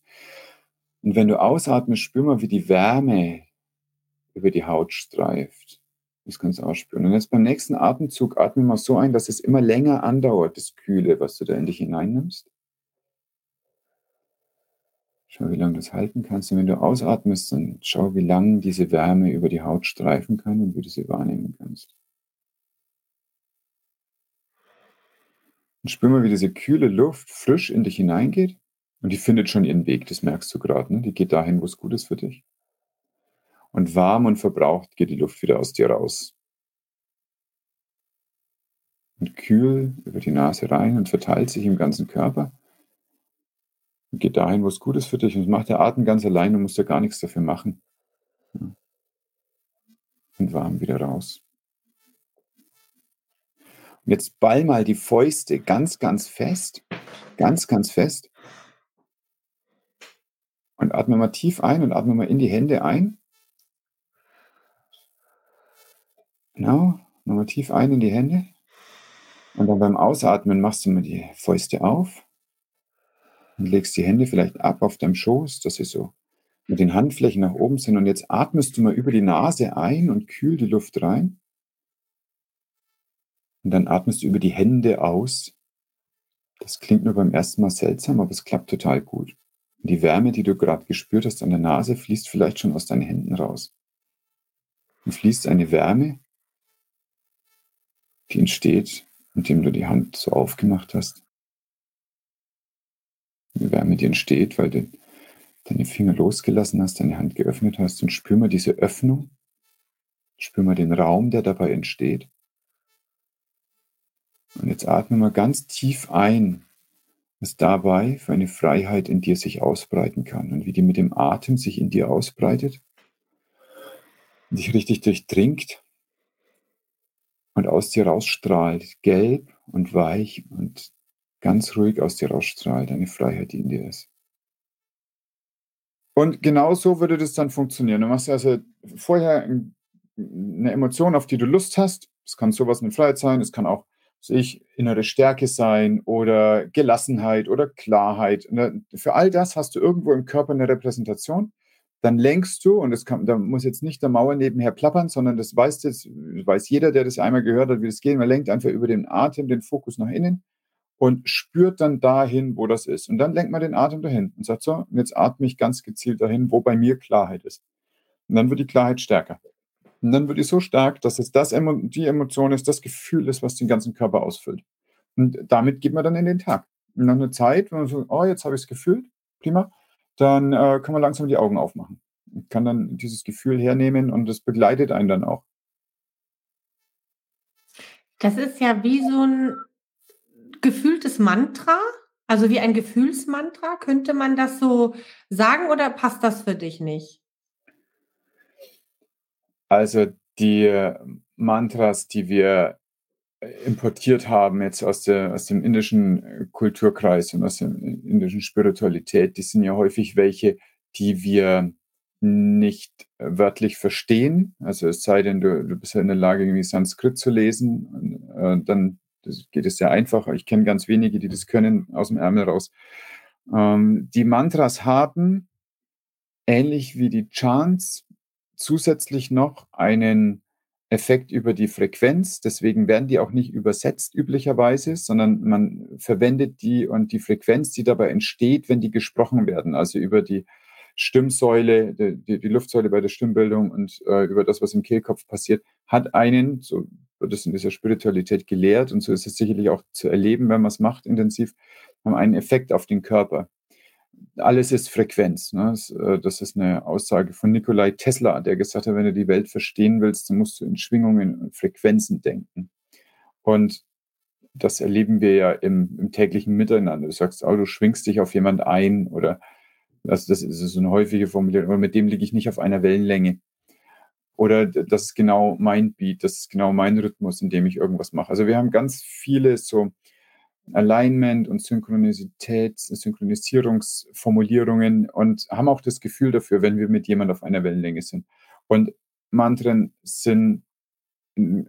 Und wenn du ausatmest, spür mal, wie die Wärme über die Haut streift. Das kannst du auch spüren. Und jetzt beim nächsten Atemzug atme mal so ein, dass es immer länger andauert, das Kühle, was du da in dich hineinnimmst. Schau, wie lange du das halten kannst. Und wenn du ausatmest, dann schau, wie lange diese Wärme über die Haut streifen kann und wie du sie wahrnehmen kannst. Und spür mal, wie diese kühle Luft frisch in dich hineingeht. Und die findet schon ihren Weg, das merkst du gerade. Ne? Die geht dahin, wo es gut ist für dich. Und warm und verbraucht geht die Luft wieder aus dir raus. Und kühl über die Nase rein und verteilt sich im ganzen Körper. Und geht dahin, wo es gut ist für dich. Und das macht der Atem ganz allein, du musst da gar nichts dafür machen. Ja. Und warm wieder raus. Und jetzt ball mal die Fäuste ganz, ganz fest. Ganz, ganz fest. Und atme mal tief ein und atme mal in die Hände ein. Genau. Nochmal tief ein in die Hände. Und dann beim Ausatmen machst du mal die Fäuste auf und legst die Hände vielleicht ab auf deinem Schoß, dass sie so mit den Handflächen nach oben sind. Und jetzt atmest du mal über die Nase ein und kühl die Luft rein. Und dann atmest du über die Hände aus. Das klingt nur beim ersten Mal seltsam, aber es klappt total gut. Die Wärme, die du gerade gespürt hast an der Nase, fließt vielleicht schon aus deinen Händen raus. Und fließt eine Wärme, die entsteht, indem du die Hand so aufgemacht hast. Eine Wärme, die entsteht, weil du deine Finger losgelassen hast, deine Hand geöffnet hast und spür mal diese Öffnung. Spür mal den Raum, der dabei entsteht. Und jetzt atme mal ganz tief ein, was dabei für eine Freiheit in dir sich ausbreiten kann und wie die mit dem Atem sich in dir ausbreitet dich richtig durchdringt und aus dir rausstrahlt, gelb und weich und ganz ruhig aus dir rausstrahlt, eine Freiheit, die in dir ist. Und genau so würde das dann funktionieren. Du machst also vorher eine Emotion, auf die du Lust hast. Es kann sowas mit Freiheit sein, es kann auch sich innere Stärke sein oder Gelassenheit oder Klarheit. Für all das hast du irgendwo im Körper eine Repräsentation. Dann lenkst du, und das kann, da muss jetzt nicht der Mauer nebenher plappern, sondern das weiß, das weiß jeder, der das einmal gehört hat, wie das geht. Man lenkt einfach über den Atem den Fokus nach innen und spürt dann dahin, wo das ist. Und dann lenkt man den Atem dahin und sagt so, jetzt atme ich ganz gezielt dahin, wo bei mir Klarheit ist. Und dann wird die Klarheit stärker. Und dann wird die so stark, dass es das, die Emotion ist, das Gefühl ist, was den ganzen Körper ausfüllt. Und damit geht man dann in den Tag. Und nach einer Zeit, wenn man so, oh, jetzt habe ich es gefühlt, prima, dann äh, kann man langsam die Augen aufmachen. Und kann dann dieses Gefühl hernehmen und das begleitet einen dann auch. Das ist ja wie so ein gefühltes Mantra, Also wie ein Gefühlsmantra, könnte man das so sagen oder passt das für dich nicht? Also die Mantras, die wir importiert haben jetzt aus, der, aus dem indischen Kulturkreis und aus der indischen Spiritualität, die sind ja häufig welche, die wir nicht wörtlich verstehen. Also es sei denn, du, du bist ja in der Lage, irgendwie Sanskrit zu lesen, und, äh, dann geht es sehr einfach. Ich kenne ganz wenige, die das können aus dem Ärmel raus. Ähm, die Mantras haben, ähnlich wie die Chants, zusätzlich noch einen Effekt über die Frequenz. Deswegen werden die auch nicht übersetzt üblicherweise, sondern man verwendet die und die Frequenz, die dabei entsteht, wenn die gesprochen werden, also über die Stimmsäule, die, die Luftsäule bei der Stimmbildung und äh, über das, was im Kehlkopf passiert, hat einen, so wird es in dieser Spiritualität gelehrt und so ist es sicherlich auch zu erleben, wenn man es macht intensiv, haben einen Effekt auf den Körper. Alles ist Frequenz. Ne? Das, äh, das ist eine Aussage von Nikolai Tesla, der gesagt hat, wenn du die Welt verstehen willst, dann musst du in Schwingungen und Frequenzen denken. Und das erleben wir ja im, im täglichen Miteinander. Du sagst, oh, du schwingst dich auf jemand ein oder also das ist so eine häufige Formulierung, aber mit dem liege ich nicht auf einer Wellenlänge. Oder das ist genau mein Beat, das ist genau mein Rhythmus, in dem ich irgendwas mache. Also wir haben ganz viele so Alignment und Synchronisität, Synchronisierungsformulierungen und haben auch das Gefühl dafür, wenn wir mit jemand auf einer Wellenlänge sind. Und Mantren sind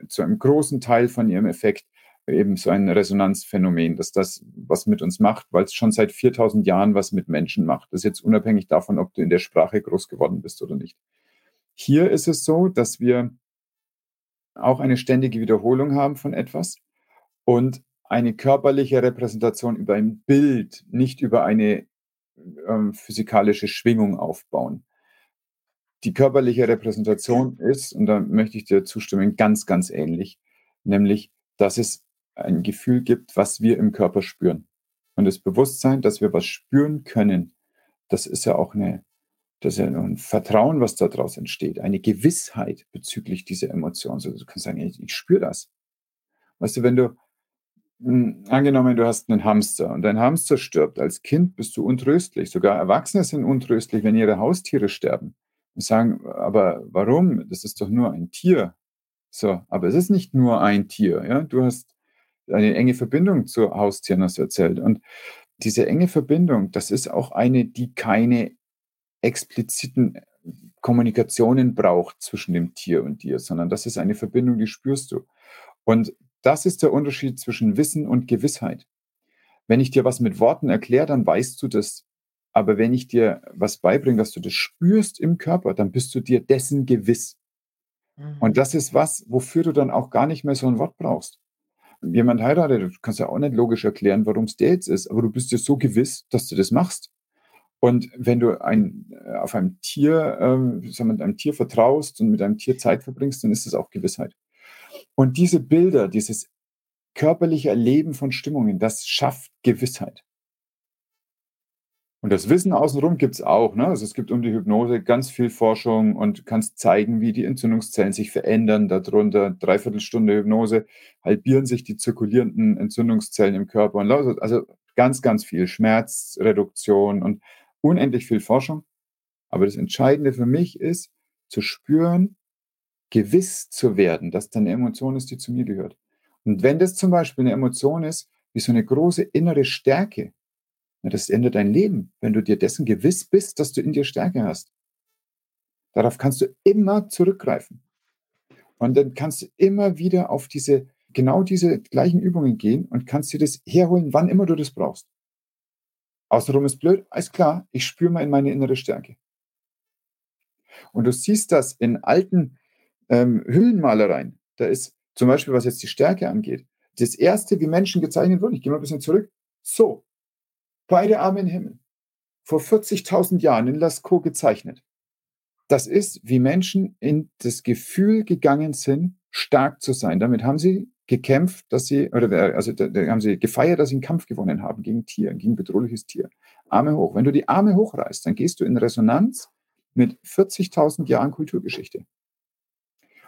zu einem großen Teil von ihrem Effekt eben so ein Resonanzphänomen, dass das was mit uns macht, weil es schon seit 4000 Jahren was mit Menschen macht. Das ist jetzt unabhängig davon, ob du in der Sprache groß geworden bist oder nicht. Hier ist es so, dass wir auch eine ständige Wiederholung haben von etwas und eine körperliche Repräsentation über ein Bild, nicht über eine ähm, physikalische Schwingung aufbauen. Die körperliche Repräsentation ist, und da möchte ich dir zustimmen, ganz, ganz ähnlich, nämlich, dass es ein Gefühl gibt, was wir im Körper spüren. Und das Bewusstsein, dass wir was spüren können, das ist ja auch eine, das ist ja ein Vertrauen, was daraus entsteht, eine Gewissheit bezüglich dieser Emotionen. Also du kannst sagen, ich, ich spüre das. Weißt du, wenn du, angenommen, du hast einen Hamster und dein Hamster stirbt, als Kind bist du untröstlich. Sogar Erwachsene sind untröstlich, wenn ihre Haustiere sterben. Und sagen, aber warum? Das ist doch nur ein Tier. So, aber es ist nicht nur ein Tier. Ja? Du hast eine enge Verbindung zu Haustieren, hast du erzählt. Und diese enge Verbindung, das ist auch eine, die keine expliziten Kommunikationen braucht zwischen dem Tier und dir, sondern das ist eine Verbindung, die spürst du. Und das ist der Unterschied zwischen Wissen und Gewissheit. Wenn ich dir was mit Worten erkläre, dann weißt du das. Aber wenn ich dir was beibringe, dass du das spürst im Körper, dann bist du dir dessen gewiss. Mhm. Und das ist was, wofür du dann auch gar nicht mehr so ein Wort brauchst jemand heiratet, du kannst ja auch nicht logisch erklären, warum es der jetzt ist, aber du bist dir so gewiss, dass du das machst. Und wenn du ein, äh, auf einem Tier, äh, sagen mit einem Tier vertraust und mit einem Tier Zeit verbringst, dann ist das auch Gewissheit. Und diese Bilder, dieses körperliche Erleben von Stimmungen, das schafft Gewissheit. Und das Wissen außenrum gibt es auch. Ne? Also es gibt um die Hypnose ganz viel Forschung und kannst zeigen, wie die Entzündungszellen sich verändern. Darunter dreiviertel Stunde Hypnose halbieren sich die zirkulierenden Entzündungszellen im Körper. Und also ganz, ganz viel Schmerzreduktion und unendlich viel Forschung. Aber das Entscheidende für mich ist, zu spüren, gewiss zu werden, dass da eine Emotion ist, die zu mir gehört. Und wenn das zum Beispiel eine Emotion ist, wie so eine große innere Stärke, das ändert dein Leben, wenn du dir dessen gewiss bist, dass du in dir Stärke hast. Darauf kannst du immer zurückgreifen. Und dann kannst du immer wieder auf diese, genau diese gleichen Übungen gehen und kannst dir das herholen, wann immer du das brauchst. Außenrum ist blöd, alles klar, ich spüre mal in meine innere Stärke. Und du siehst das in alten ähm, Hüllenmalereien. Da ist zum Beispiel, was jetzt die Stärke angeht, das erste, wie Menschen gezeichnet wurden, ich gehe mal ein bisschen zurück, so, Beide Arme im Himmel. Vor 40.000 Jahren in Lascaux gezeichnet. Das ist, wie Menschen in das Gefühl gegangen sind, stark zu sein. Damit haben sie gekämpft, dass sie, oder also da, da haben sie gefeiert, dass sie einen Kampf gewonnen haben gegen Tier, gegen bedrohliches Tier. Arme hoch. Wenn du die Arme hochreißt, dann gehst du in Resonanz mit 40.000 Jahren Kulturgeschichte.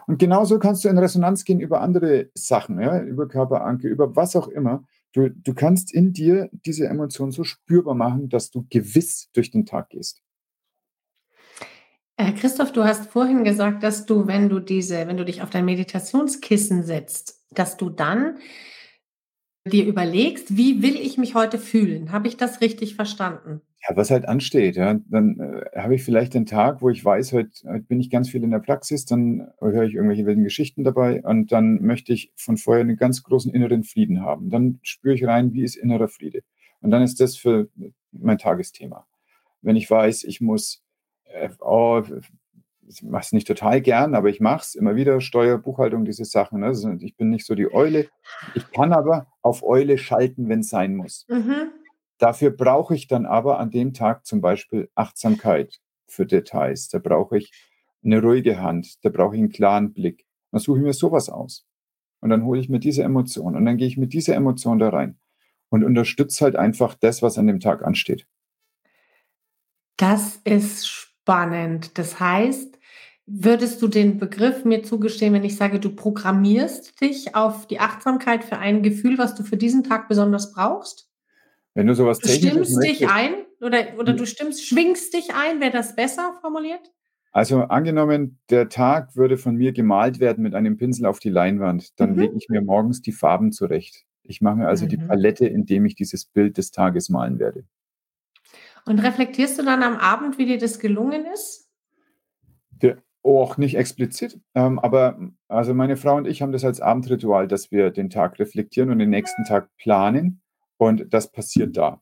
Und genauso kannst du in Resonanz gehen über andere Sachen, ja, über Körperanke, über was auch immer. Du, du kannst in dir diese Emotion so spürbar machen, dass du gewiss durch den Tag gehst. Äh, Christoph, du hast vorhin gesagt, dass du, wenn du diese, wenn du dich auf dein Meditationskissen setzt, dass du dann dir überlegst, wie will ich mich heute fühlen? Habe ich das richtig verstanden? Ja, was halt ansteht, ja. Dann äh, habe ich vielleicht einen Tag, wo ich weiß, heute, heute bin ich ganz viel in der Praxis, dann höre ich irgendwelche wilden Geschichten dabei und dann möchte ich von vorher einen ganz großen inneren Frieden haben. Dann spüre ich rein, wie ist innerer Friede. Und dann ist das für mein Tagesthema. Wenn ich weiß, ich muss, äh, oh, ich mache es nicht total gern, aber ich mache es immer wieder, Steuer, Buchhaltung, diese Sachen. Ne? Also ich bin nicht so die Eule. Ich kann aber auf Eule schalten, wenn es sein muss. Mhm. Dafür brauche ich dann aber an dem Tag zum Beispiel Achtsamkeit für Details. Da brauche ich eine ruhige Hand, da brauche ich einen klaren Blick. Dann suche ich mir sowas aus. Und dann hole ich mir diese Emotion und dann gehe ich mit dieser Emotion da rein und unterstütze halt einfach das, was an dem Tag ansteht. Das ist spannend. Das heißt, Würdest du den Begriff mir zugestehen, wenn ich sage, du programmierst dich auf die Achtsamkeit für ein Gefühl, was du für diesen Tag besonders brauchst? Wenn du sowas Du stimmst dich ein oder, oder du stimmst, schwingst dich ein, wäre das besser formuliert? Also angenommen, der Tag würde von mir gemalt werden mit einem Pinsel auf die Leinwand, dann mhm. lege ich mir morgens die Farben zurecht. Ich mache mir also mhm. die Palette, indem ich dieses Bild des Tages malen werde. Und reflektierst du dann am Abend, wie dir das gelungen ist? Auch nicht explizit, ähm, aber also meine Frau und ich haben das als Abendritual, dass wir den Tag reflektieren und den nächsten Tag planen und das passiert da.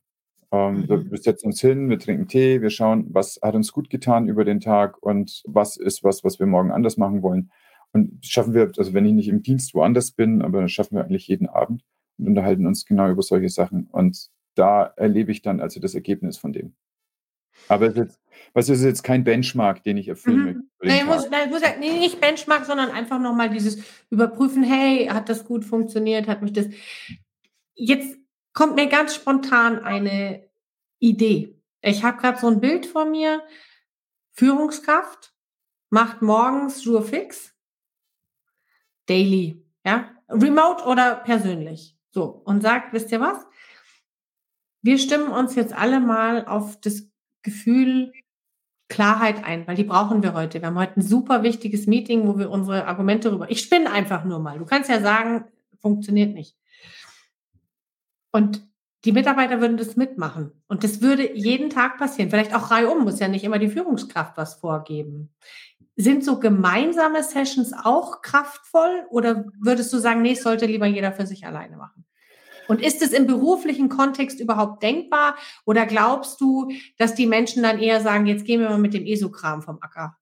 Ähm, mhm. Wir setzen uns hin, wir trinken Tee, wir schauen, was hat uns gut getan über den Tag und was ist was, was wir morgen anders machen wollen. Und schaffen wir, also wenn ich nicht im Dienst woanders bin, aber dann schaffen wir eigentlich jeden Abend und unterhalten uns genau über solche Sachen. Und da erlebe ich dann also das Ergebnis von dem. Aber es ist jetzt, was ist jetzt kein Benchmark, den ich erfüllen mhm. möchte? Nein, muss, nein, muss ja, nee, nicht Benchmark, sondern einfach nochmal dieses Überprüfen, hey, hat das gut funktioniert, hat mich das. Jetzt kommt mir ganz spontan eine Idee. Ich habe gerade so ein Bild vor mir. Führungskraft macht morgens Jour fix. Daily, ja. Remote oder persönlich. So. Und sagt, wisst ihr was? Wir stimmen uns jetzt alle mal auf das Gefühl Klarheit ein, weil die brauchen wir heute. Wir haben heute ein super wichtiges Meeting, wo wir unsere Argumente rüber. Ich spinne einfach nur mal. Du kannst ja sagen, funktioniert nicht. Und die Mitarbeiter würden das mitmachen. Und das würde jeden Tag passieren. Vielleicht auch reihum, muss ja nicht immer die Führungskraft was vorgeben. Sind so gemeinsame Sessions auch kraftvoll oder würdest du sagen, nee, sollte lieber jeder für sich alleine machen? Und ist es im beruflichen Kontext überhaupt denkbar? Oder glaubst du, dass die Menschen dann eher sagen, jetzt gehen wir mal mit dem ESO-Kram vom Acker?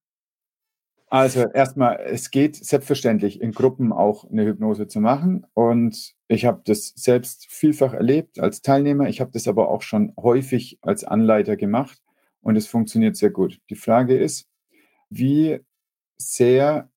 Also erstmal, es geht selbstverständlich in Gruppen auch eine Hypnose zu machen. Und ich habe das selbst vielfach erlebt als Teilnehmer. Ich habe das aber auch schon häufig als Anleiter gemacht und es funktioniert sehr gut. Die Frage ist, wie sehr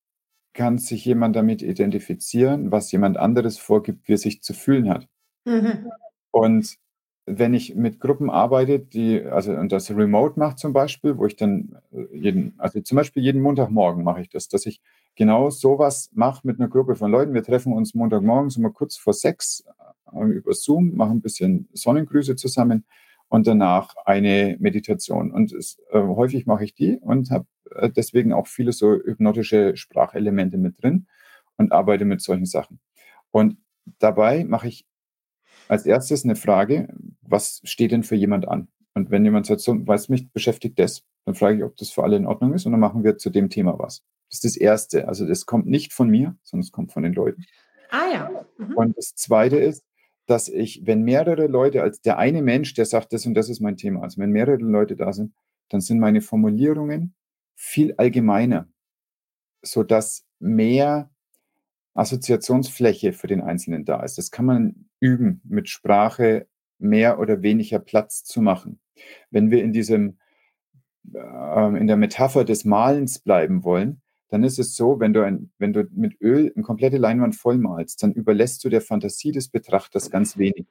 kann sich jemand damit identifizieren, was jemand anderes vorgibt, wie er sich zu fühlen hat. Mhm. Und wenn ich mit Gruppen arbeite, die, also und das Remote macht zum Beispiel, wo ich dann äh, jeden, also zum Beispiel jeden Montagmorgen mache ich das, dass ich genau sowas mache mit einer Gruppe von Leuten. Wir treffen uns Montagmorgens immer kurz vor sechs äh, über Zoom, machen ein bisschen Sonnengrüße zusammen und danach eine Meditation. Und es, äh, häufig mache ich die und habe äh, deswegen auch viele so hypnotische Sprachelemente mit drin und arbeite mit solchen Sachen. Und dabei mache ich als erstes eine Frage, was steht denn für jemand an? Und wenn jemand sagt, so, was mich beschäftigt das, dann frage ich, ob das für alle in Ordnung ist und dann machen wir zu dem Thema was. Das ist das Erste. Also das kommt nicht von mir, sondern es kommt von den Leuten. Ah ja. Mhm. Und das Zweite ist, dass ich, wenn mehrere Leute, als der eine Mensch, der sagt, das und das ist mein Thema, also wenn mehrere Leute da sind, dann sind meine Formulierungen viel allgemeiner, sodass mehr Assoziationsfläche für den Einzelnen da ist. Das kann man üben, mit Sprache mehr oder weniger Platz zu machen. Wenn wir in diesem, äh, in der Metapher des Malens bleiben wollen, dann ist es so, wenn du, ein, wenn du mit Öl eine komplette Leinwand vollmalst, dann überlässt du der Fantasie des Betrachters ganz wenig.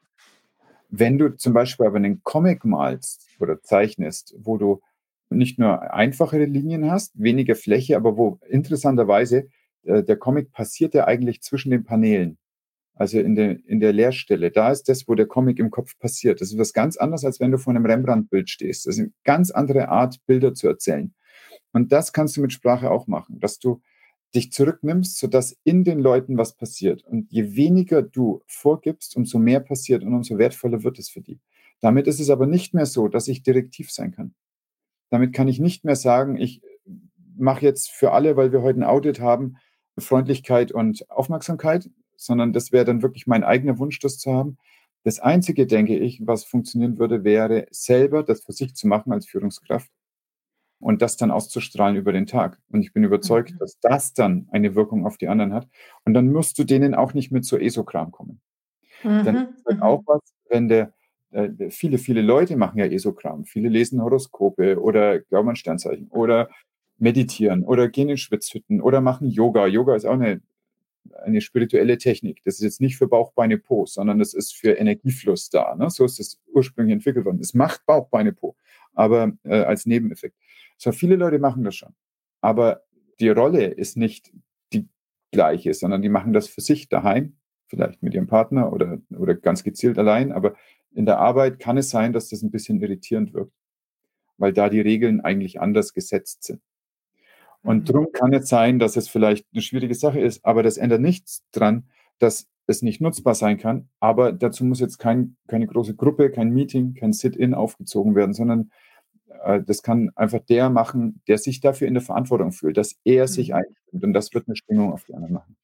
Wenn du zum Beispiel aber einen Comic malst oder zeichnest, wo du nicht nur einfachere Linien hast, weniger Fläche, aber wo interessanterweise äh, der Comic passiert ja eigentlich zwischen den Paneelen. Also in der, in der Leerstelle, da ist das, wo der Comic im Kopf passiert. Das ist was ganz anderes, als wenn du vor einem Rembrandt-Bild stehst. Das ist eine ganz andere Art, Bilder zu erzählen. Und das kannst du mit Sprache auch machen, dass du dich zurücknimmst, sodass in den Leuten was passiert. Und je weniger du vorgibst, umso mehr passiert und umso wertvoller wird es für die. Damit ist es aber nicht mehr so, dass ich direktiv sein kann. Damit kann ich nicht mehr sagen, ich mache jetzt für alle, weil wir heute ein Audit haben, Freundlichkeit und Aufmerksamkeit, sondern das wäre dann wirklich mein eigener Wunsch, das zu haben. Das Einzige, denke ich, was funktionieren würde, wäre selber das für sich zu machen als Führungskraft und das dann auszustrahlen über den Tag. Und ich bin überzeugt, mhm. dass das dann eine Wirkung auf die anderen hat. Und dann musst du denen auch nicht mit so ESO-Kram kommen. Mhm. Dann ist halt auch was, wenn der, äh, viele, viele Leute machen ja ESO-Kram. Viele lesen Horoskope oder glauben an Sternzeichen oder meditieren oder gehen in Schwitzhütten oder machen Yoga. Yoga ist auch eine, eine spirituelle Technik. Das ist jetzt nicht für Bauch, Beine, Po, sondern das ist für Energiefluss da. Ne? So ist es ursprünglich entwickelt worden. Es macht Bauch, Beine, Po, aber äh, als Nebeneffekt. So viele Leute machen das schon. Aber die Rolle ist nicht die gleiche, sondern die machen das für sich daheim, vielleicht mit ihrem Partner oder, oder ganz gezielt allein. Aber in der Arbeit kann es sein, dass das ein bisschen irritierend wirkt, weil da die Regeln eigentlich anders gesetzt sind. Und mhm. darum kann es sein, dass es vielleicht eine schwierige Sache ist, aber das ändert nichts dran, dass es nicht nutzbar sein kann. Aber dazu muss jetzt kein, keine große Gruppe, kein Meeting, kein Sit-in aufgezogen werden, sondern äh, das kann einfach der machen, der sich dafür in der Verantwortung fühlt, dass er mhm. sich einstimmt. Und das wird eine Stimmung auf die anderen machen.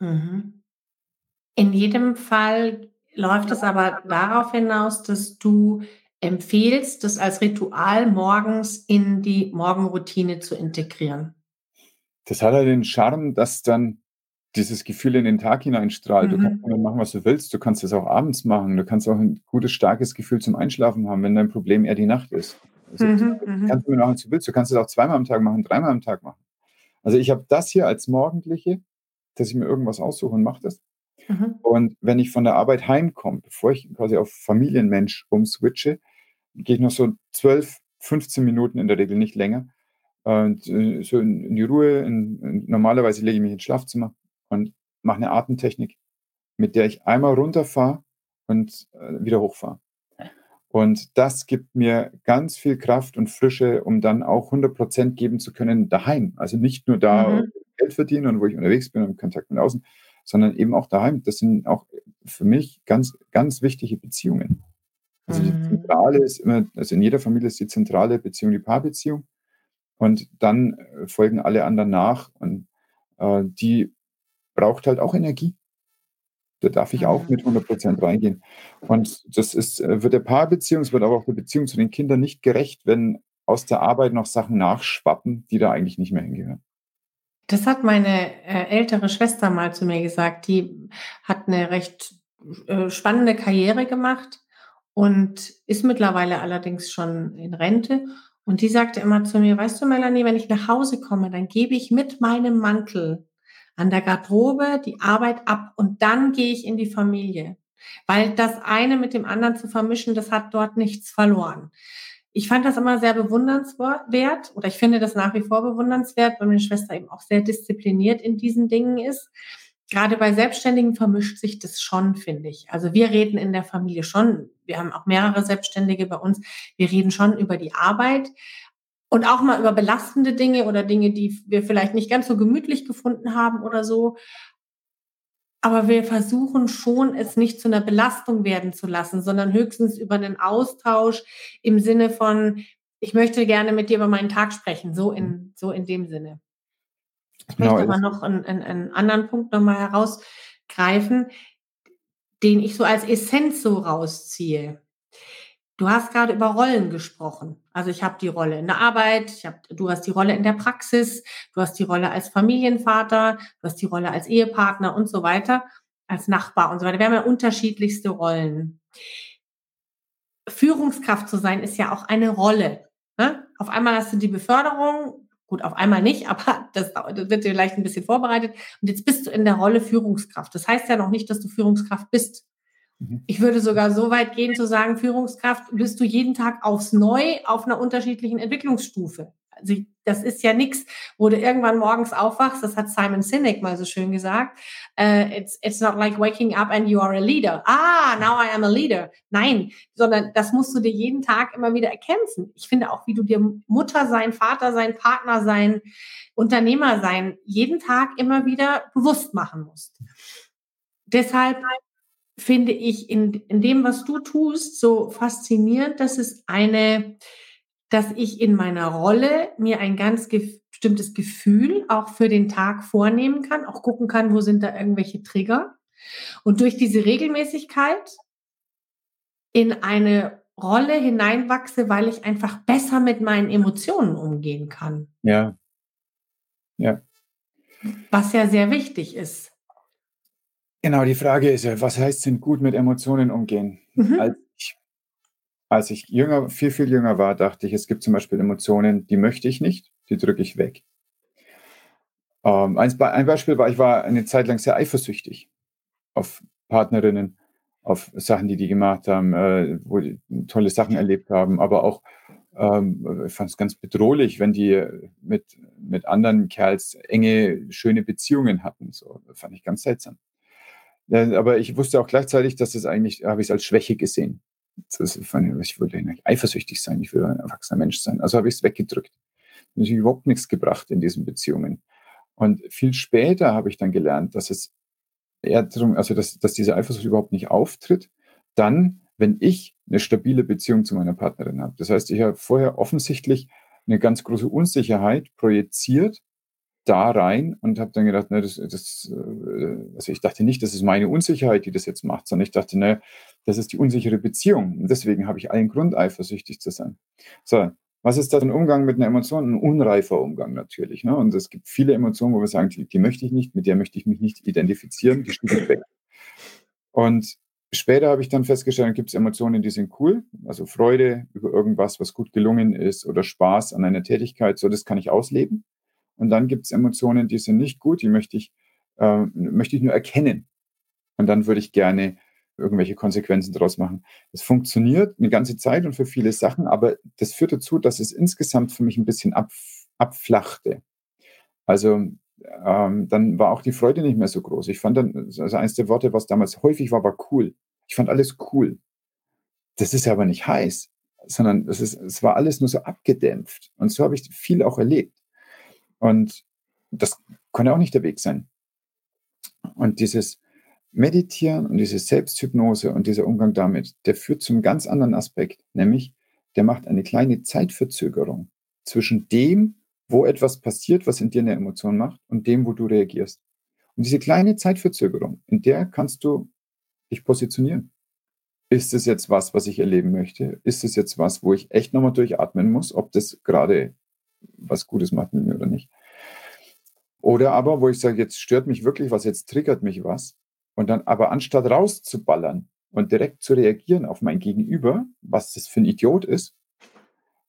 Mhm. In jedem Fall läuft es aber darauf hinaus, dass du empfehlst, das als Ritual morgens in die Morgenroutine zu integrieren. Das hat ja den Charme, dass dann dieses Gefühl in den Tag hineinstrahlt. Mhm. Du kannst mhm. machen, was du willst. Du kannst es auch abends machen. Du kannst auch ein gutes, starkes Gefühl zum Einschlafen haben, wenn dein Problem eher die Nacht ist. Also, mhm, du mhm. kannst du machen, was du willst. Du kannst es auch zweimal am Tag machen, dreimal am Tag machen. Also ich habe das hier als Morgendliche, dass ich mir irgendwas aussuche und mache das. Mhm. Und wenn ich von der Arbeit heimkomme, bevor ich quasi auf Familienmensch umswitche, gehe ich noch so 12, 15 Minuten in der Regel, nicht länger. Und äh, so in, in die Ruhe. In, in, normalerweise lege ich mich ins Schlafzimmer und mache eine Atemtechnik, mit der ich einmal runterfahre und äh, wieder hochfahre. Und das gibt mir ganz viel Kraft und Frische, um dann auch 100 Prozent geben zu können daheim. Also nicht nur da, mhm. wo ich Geld verdiene und wo ich unterwegs bin und im Kontakt mit außen, sondern eben auch daheim. Das sind auch für mich ganz, ganz wichtige Beziehungen. Also die mhm. Zentrale ist immer, also in jeder Familie ist die zentrale Beziehung die Paarbeziehung. Und dann äh, folgen alle anderen nach. Und äh, die braucht halt auch Energie. Da darf ich auch mit 100 Prozent reingehen. Und das ist, äh, wird der Paarbeziehung, es wird aber auch der Beziehung zu den Kindern nicht gerecht, wenn aus der Arbeit noch Sachen nachschwappen, die da eigentlich nicht mehr hingehören. Das hat meine äh, ältere Schwester mal zu mir gesagt. Die hat eine recht äh, spannende Karriere gemacht und ist mittlerweile allerdings schon in Rente. Und die sagte immer zu mir, weißt du, Melanie, wenn ich nach Hause komme, dann gebe ich mit meinem Mantel an der Garderobe die Arbeit ab und dann gehe ich in die Familie. Weil das eine mit dem anderen zu vermischen, das hat dort nichts verloren. Ich fand das immer sehr bewundernswert oder ich finde das nach wie vor bewundernswert, weil meine Schwester eben auch sehr diszipliniert in diesen Dingen ist. Gerade bei Selbstständigen vermischt sich das schon, finde ich. Also wir reden in der Familie schon, wir haben auch mehrere Selbstständige bei uns, wir reden schon über die Arbeit, und auch mal über belastende Dinge oder Dinge, die wir vielleicht nicht ganz so gemütlich gefunden haben oder so. Aber wir versuchen schon, es nicht zu einer Belastung werden zu lassen, sondern höchstens über einen Austausch im Sinne von, ich möchte gerne mit dir über meinen Tag sprechen, so in, so in dem Sinne. Ich möchte genau, aber noch einen, einen, einen anderen Punkt nochmal herausgreifen, den ich so als Essenz so rausziehe. Du hast gerade über Rollen gesprochen. Also ich habe die Rolle in der Arbeit, ich hab, du hast die Rolle in der Praxis, du hast die Rolle als Familienvater, du hast die Rolle als Ehepartner und so weiter, als Nachbar und so weiter. Wir haben ja unterschiedlichste Rollen. Führungskraft zu sein ist ja auch eine Rolle. Ne? Auf einmal hast du die Beförderung, gut, auf einmal nicht, aber [laughs] das, das wird dir vielleicht ein bisschen vorbereitet. Und jetzt bist du in der Rolle Führungskraft. Das heißt ja noch nicht, dass du Führungskraft bist. Mhm. Ich würde sogar so weit gehen zu sagen, Führungskraft bist du jeden Tag aufs Neu auf einer unterschiedlichen Entwicklungsstufe. Also das ist ja nichts, wo du irgendwann morgens aufwachst, das hat Simon Sinek mal so schön gesagt, uh, it's, it's not like waking up and you are a leader. Ah, now I am a leader. Nein, sondern das musst du dir jeden Tag immer wieder erkämpfen. Ich finde auch, wie du dir Mutter sein, Vater sein, Partner sein, Unternehmer sein, jeden Tag immer wieder bewusst machen musst. Deshalb finde ich in, in dem, was du tust, so faszinierend, dass es eine, dass ich in meiner Rolle mir ein ganz bestimmtes Gefühl auch für den Tag vornehmen kann, auch gucken kann, wo sind da irgendwelche Trigger. Und durch diese Regelmäßigkeit in eine Rolle hineinwachse, weil ich einfach besser mit meinen Emotionen umgehen kann. Ja. Ja. Was ja sehr wichtig ist. Genau, die Frage ist ja, was heißt denn gut mit Emotionen umgehen? Mhm. Als, als ich jünger, viel, viel jünger war, dachte ich, es gibt zum Beispiel Emotionen, die möchte ich nicht, die drücke ich weg. Ähm, ein, ein Beispiel war, ich war eine Zeit lang sehr eifersüchtig auf Partnerinnen, auf Sachen, die die gemacht haben, äh, wo die tolle Sachen erlebt haben, aber auch ähm, ich fand es ganz bedrohlich, wenn die mit, mit anderen Kerls enge, schöne Beziehungen hatten. So, fand ich ganz seltsam. Aber ich wusste auch gleichzeitig, dass das eigentlich, habe ich es als Schwäche gesehen. Das fand ich, wollte nicht eifersüchtig sein, ich will ein erwachsener Mensch sein. Also habe ich es weggedrückt. Natürlich überhaupt nichts gebracht in diesen Beziehungen. Und viel später habe ich dann gelernt, dass es eher darum, also dass, dass diese Eifersucht überhaupt nicht auftritt, dann, wenn ich eine stabile Beziehung zu meiner Partnerin habe. Das heißt, ich habe vorher offensichtlich eine ganz große Unsicherheit projiziert da rein und habe dann gedacht, ne, das, das, äh, also ich dachte nicht, das ist meine Unsicherheit, die das jetzt macht, sondern ich dachte, ne, das ist die unsichere Beziehung. Und deswegen habe ich allen Grund, eifersüchtig zu sein. So, was ist da ein Umgang mit einer Emotion? Ein unreifer Umgang natürlich. Ne? Und es gibt viele Emotionen, wo wir sagen, die, die möchte ich nicht, mit der möchte ich mich nicht identifizieren, die schiebe weg. Und später habe ich dann festgestellt, gibt es Emotionen, die sind cool, also Freude über irgendwas, was gut gelungen ist oder Spaß an einer Tätigkeit, so das kann ich ausleben. Und dann gibt es Emotionen, die sind nicht gut, die möchte ich, äh, möchte ich nur erkennen. Und dann würde ich gerne irgendwelche Konsequenzen daraus machen. Das funktioniert eine ganze Zeit und für viele Sachen, aber das führt dazu, dass es insgesamt für mich ein bisschen ab, abflachte. Also ähm, dann war auch die Freude nicht mehr so groß. Ich fand dann, also eines der Worte, was damals häufig war, war cool. Ich fand alles cool. Das ist ja aber nicht heiß, sondern es, ist, es war alles nur so abgedämpft. Und so habe ich viel auch erlebt. Und das kann ja auch nicht der Weg sein. Und dieses Meditieren und diese Selbsthypnose und dieser Umgang damit, der führt zum ganz anderen Aspekt, nämlich der macht eine kleine Zeitverzögerung zwischen dem, wo etwas passiert, was in dir eine Emotion macht, und dem, wo du reagierst. Und diese kleine Zeitverzögerung, in der kannst du dich positionieren. Ist es jetzt was, was ich erleben möchte? Ist es jetzt was, wo ich echt nochmal durchatmen muss, ob das gerade was Gutes macht mit mir oder nicht. Oder aber, wo ich sage, jetzt stört mich wirklich was, jetzt triggert mich was. Und dann aber anstatt rauszuballern und direkt zu reagieren auf mein Gegenüber, was das für ein Idiot ist,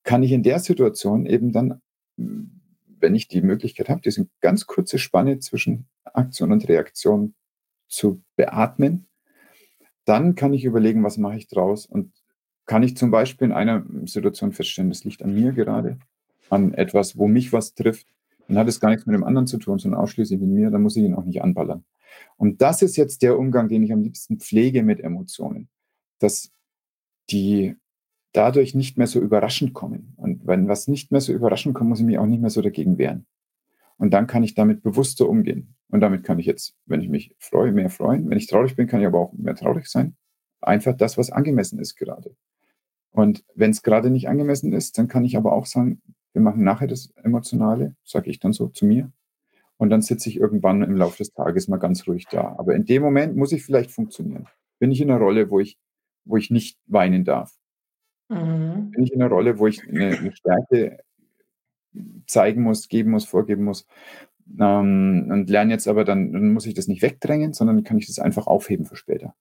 kann ich in der Situation eben dann, wenn ich die Möglichkeit habe, diese ganz kurze Spanne zwischen Aktion und Reaktion zu beatmen, dann kann ich überlegen, was mache ich draus und kann ich zum Beispiel in einer Situation feststellen, das liegt an mir gerade an etwas, wo mich was trifft, dann hat es gar nichts mit dem anderen zu tun, sondern ausschließlich mit mir, dann muss ich ihn auch nicht anballern. Und das ist jetzt der Umgang, den ich am liebsten pflege mit Emotionen, dass die dadurch nicht mehr so überraschend kommen. Und wenn was nicht mehr so überraschend kommt, muss ich mich auch nicht mehr so dagegen wehren. Und dann kann ich damit bewusster umgehen. Und damit kann ich jetzt, wenn ich mich freue, mehr freuen. Wenn ich traurig bin, kann ich aber auch mehr traurig sein. Einfach das, was angemessen ist gerade. Und wenn es gerade nicht angemessen ist, dann kann ich aber auch sagen, wir machen nachher das Emotionale, sage ich dann so zu mir. Und dann sitze ich irgendwann im Laufe des Tages mal ganz ruhig da. Aber in dem Moment muss ich vielleicht funktionieren. Bin ich in einer Rolle, wo ich, wo ich nicht weinen darf? Mhm. Bin ich in einer Rolle, wo ich eine, eine Stärke zeigen muss, geben muss, vorgeben muss? Ähm, und lerne jetzt aber dann, dann muss ich das nicht wegdrängen, sondern kann ich das einfach aufheben für später.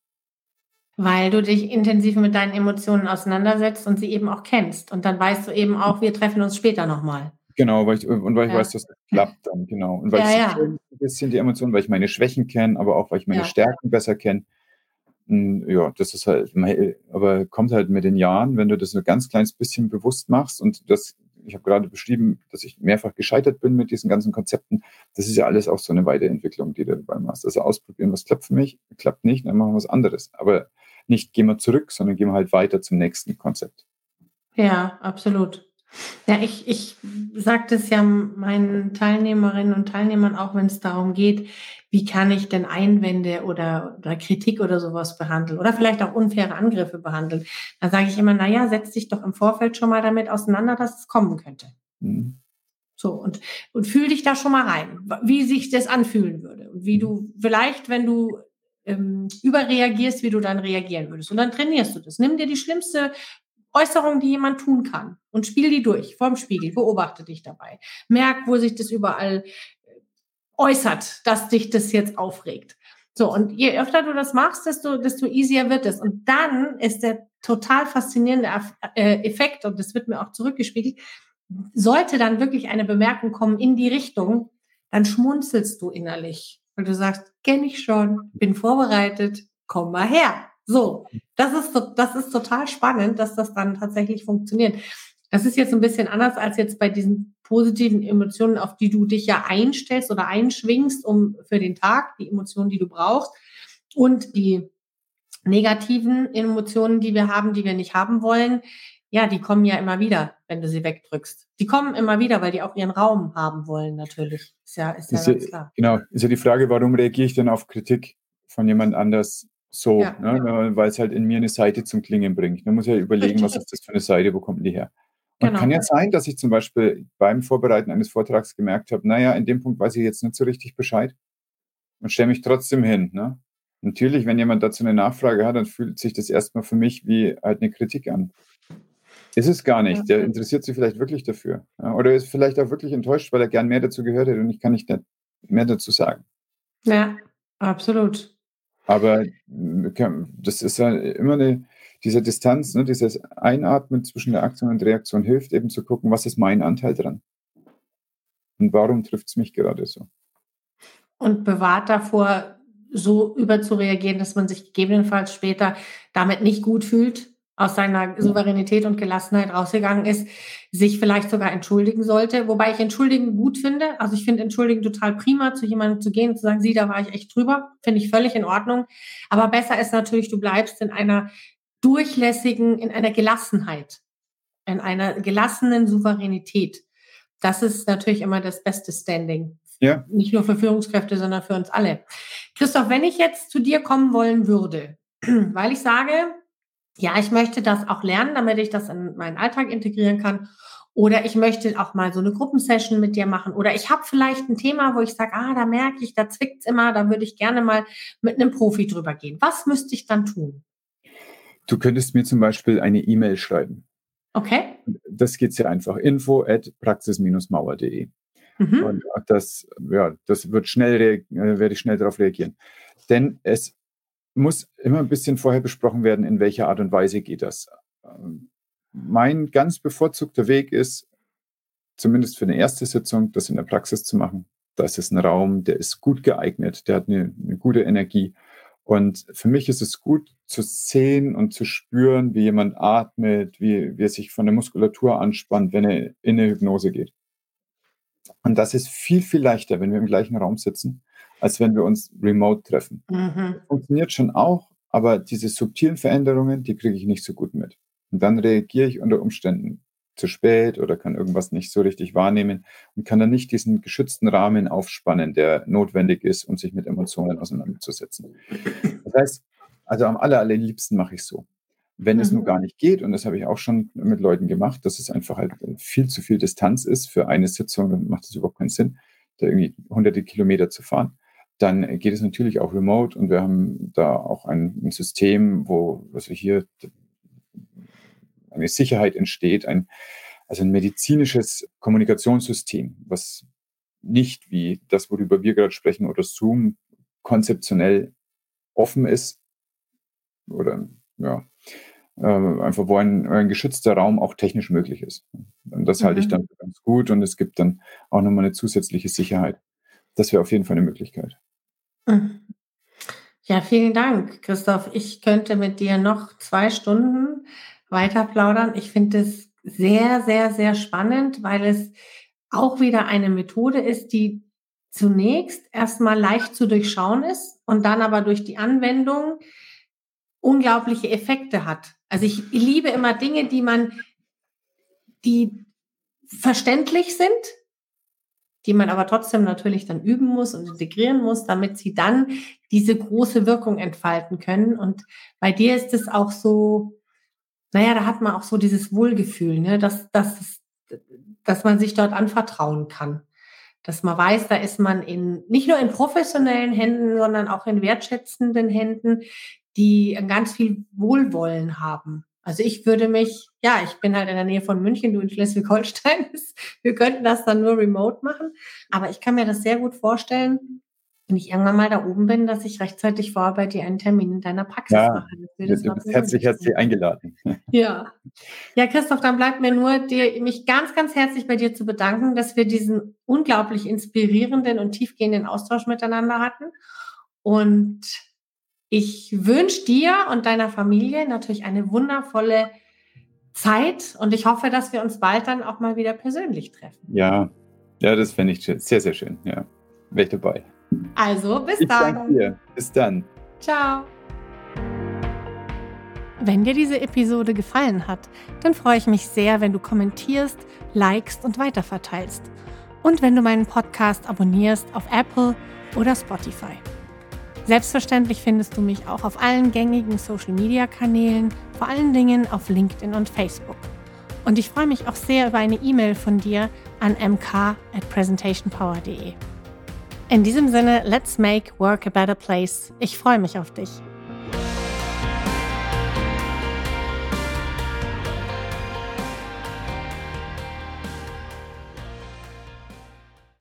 Weil du dich intensiv mit deinen Emotionen auseinandersetzt und sie eben auch kennst. Und dann weißt du eben auch, wir treffen uns später nochmal. Genau, weil ich, und weil ich ja. weiß, dass das klappt dann, genau. Und weil ja, ich ja. ein bisschen die Emotionen, weil ich meine Schwächen kenne, aber auch weil ich meine. Stärken besser kenne. Hm, ja, das ist halt, aber kommt halt mit den Jahren, wenn du das ein ganz kleines bisschen bewusst machst und das ich habe gerade beschrieben, dass ich mehrfach gescheitert bin mit diesen ganzen Konzepten. Das ist ja alles auch so eine Weiterentwicklung, die du dabei machst. Also ausprobieren, was klappt für mich, klappt nicht, dann machen wir was anderes. Aber nicht gehen wir zurück, sondern gehen wir halt weiter zum nächsten Konzept. Ja, absolut. Ja, ich, ich sage das ja meinen Teilnehmerinnen und Teilnehmern auch, wenn es darum geht, wie kann ich denn Einwände oder, oder Kritik oder sowas behandeln oder vielleicht auch unfaire Angriffe behandeln. Dann sage ich immer, naja, setz dich doch im Vorfeld schon mal damit auseinander, dass es kommen könnte. Mhm. So, und, und fühl dich da schon mal rein, wie sich das anfühlen würde. Und wie du vielleicht, wenn du ähm, überreagierst, wie du dann reagieren würdest. Und dann trainierst du das. Nimm dir die schlimmste Äußerung, die jemand tun kann und spiel die durch vorm Spiegel, beobachte dich dabei. Merk, wo sich das überall äh, äußert, dass dich das jetzt aufregt. So, und je öfter du das machst, desto, desto easier wird es. Und dann ist der total faszinierende äh, Effekt, und das wird mir auch zurückgespiegelt, sollte dann wirklich eine Bemerkung kommen in die Richtung, dann schmunzelst du innerlich. Und du sagst, kenne ich schon, bin vorbereitet, komm mal her. So, das ist, das ist total spannend, dass das dann tatsächlich funktioniert. Das ist jetzt ein bisschen anders als jetzt bei diesen positiven Emotionen, auf die du dich ja einstellst oder einschwingst, um für den Tag, die Emotionen, die du brauchst und die negativen Emotionen, die wir haben, die wir nicht haben wollen, ja, die kommen ja immer wieder, wenn du sie wegdrückst. Die kommen immer wieder, weil die auch ihren Raum haben wollen, natürlich. Ist ja, ist ja ist ganz klar. Genau, ist ja die Frage, warum reagiere ich denn auf Kritik von jemand anders so, ja. ne, weil es halt in mir eine Seite zum Klingen bringt. Man muss ja überlegen, was ist das für eine Seite, wo kommt die her? Und genau. kann ja sein, dass ich zum Beispiel beim Vorbereiten eines Vortrags gemerkt habe, naja, in dem Punkt weiß ich jetzt nicht so richtig Bescheid und stelle mich trotzdem hin. Ne? Natürlich, wenn jemand dazu eine Nachfrage hat, dann fühlt sich das erstmal für mich wie halt eine Kritik an. Ist es gar nicht. Der interessiert sich vielleicht wirklich dafür. Oder ist vielleicht auch wirklich enttäuscht, weil er gern mehr dazu gehört hätte und ich kann nicht mehr dazu sagen. Ja, absolut. Aber das ist ja immer eine, diese Distanz, ne, dieses Einatmen zwischen der Aktion und Reaktion hilft eben zu gucken, was ist mein Anteil dran? Und warum trifft es mich gerade so? Und bewahrt davor, so überzureagieren, dass man sich gegebenenfalls später damit nicht gut fühlt, aus seiner Souveränität und Gelassenheit rausgegangen ist, sich vielleicht sogar entschuldigen sollte. Wobei ich entschuldigen gut finde. Also ich finde entschuldigen total prima, zu jemandem zu gehen und zu sagen, sie, da war ich echt drüber. Finde ich völlig in Ordnung. Aber besser ist natürlich, du bleibst in einer durchlässigen, in einer Gelassenheit, in einer gelassenen Souveränität. Das ist natürlich immer das beste Standing. Ja. Nicht nur für Führungskräfte, sondern für uns alle. Christoph, wenn ich jetzt zu dir kommen wollen würde, [clears throat] weil ich sage, ja, ich möchte das auch lernen, damit ich das in meinen Alltag integrieren kann. Oder ich möchte auch mal so eine Gruppensession mit dir machen. Oder ich habe vielleicht ein Thema, wo ich sage, ah, da merke ich, da zwickt's immer, da würde ich gerne mal mit einem Profi drüber gehen. Was müsste ich dann tun? Du könntest mir zum Beispiel eine E-Mail schreiben. Okay. Das geht sehr einfach. Info at praxis-mauer.de. Mhm. Und das, ja, das wird schnell, äh, werde ich schnell darauf reagieren. Denn es muss immer ein bisschen vorher besprochen werden, in welcher Art und Weise geht das. Ähm, mein ganz bevorzugter Weg ist, zumindest für eine erste Sitzung, das in der Praxis zu machen. Das ist ein Raum, der ist gut geeignet, der hat eine, eine gute Energie. Und für mich ist es gut zu sehen und zu spüren, wie jemand atmet, wie, wie er sich von der Muskulatur anspannt, wenn er in eine Hypnose geht. Und das ist viel, viel leichter, wenn wir im gleichen Raum sitzen, als wenn wir uns remote treffen. Mhm. Funktioniert schon auch, aber diese subtilen Veränderungen, die kriege ich nicht so gut mit. Und dann reagiere ich unter Umständen zu spät oder kann irgendwas nicht so richtig wahrnehmen und kann dann nicht diesen geschützten Rahmen aufspannen, der notwendig ist, um sich mit Emotionen auseinanderzusetzen. Das heißt, also am aller, allerliebsten mache ich so. Wenn mhm. es nur gar nicht geht, und das habe ich auch schon mit Leuten gemacht, dass es einfach halt viel zu viel Distanz ist für eine Sitzung, dann macht es überhaupt keinen Sinn, da irgendwie hunderte Kilometer zu fahren dann geht es natürlich auch remote und wir haben da auch ein, ein System, wo also hier eine Sicherheit entsteht, ein, also ein medizinisches Kommunikationssystem, was nicht wie das, worüber wir gerade sprechen, oder Zoom konzeptionell offen ist oder ja, äh, einfach wo ein, ein, geschützter Raum auch technisch möglich ist. Und das mhm. halte ich mhm. dann ganz gut und es gibt dann auch nochmal eine zusätzliche Sicherheit. Das wäre auf jeden Fall eine Möglichkeit. Mhm. Ja, vielen Dank, Christoph. Ich könnte mit dir noch zwei Stunden weiter plaudern. Ich finde es sehr, sehr, sehr spannend, weil es auch wieder eine Methode ist, die zunächst erstmal leicht zu durchschauen ist und dann aber durch die Anwendung unglaubliche Effekte hat. Also ich liebe immer Dinge, die man, die verständlich sind, die man aber trotzdem natürlich dann üben muss und integrieren muss, damit sie dann diese große Wirkung entfalten können. Und bei dir ist es auch so, naja, da hat man auch so dieses Wohlgefühl, ne, dass, dass, dass man sich dort anvertrauen kann. Dass man weiß, da ist man in, nicht nur in professionellen Händen, sondern auch in wertschätzenden Händen, die ganz viel Wohlwollen haben. Also ich würde mich, ja, ich bin halt in der Nähe von München, du in Schleswig-Holstein. [laughs] Wir könnten das dann nur remote machen. Aber ich kann mir das sehr gut vorstellen, wenn ich irgendwann mal da oben bin, dass ich rechtzeitig vorher bei dir einen Termin in deiner Praxis ja, mache. Du bist herzlich, herzlich eingeladen. [laughs] [laughs] Ja. Ja, Christoph, dann bleibt mir nur, dir, mich ganz, ganz herzlich bei dir zu bedanken, dass wir diesen unglaublich inspirierenden und tiefgehenden Austausch miteinander hatten. Und ich wünsche dir und deiner Familie natürlich eine wundervolle Zeit und ich hoffe, dass wir uns bald dann auch mal wieder persönlich treffen. Ja, ja, das fände ich sehr, sehr schön. Ja, wäre ich dabei. Also, bis ich dann. Danke dir. Bis dann. Ciao. Wenn dir diese Episode gefallen hat, dann freue ich mich sehr, wenn du kommentierst, likest und weiterverteilst. Und wenn du meinen Podcast abonnierst auf Apple oder Spotify. Selbstverständlich findest du mich auch auf allen gängigen Social-Media-Kanälen, vor allen Dingen auf LinkedIn und Facebook. Und ich freue mich auch sehr über eine E-Mail von dir an mk at presentationpower.de. In diesem Sinne, let's make work a better place. Ich freue mich auf dich.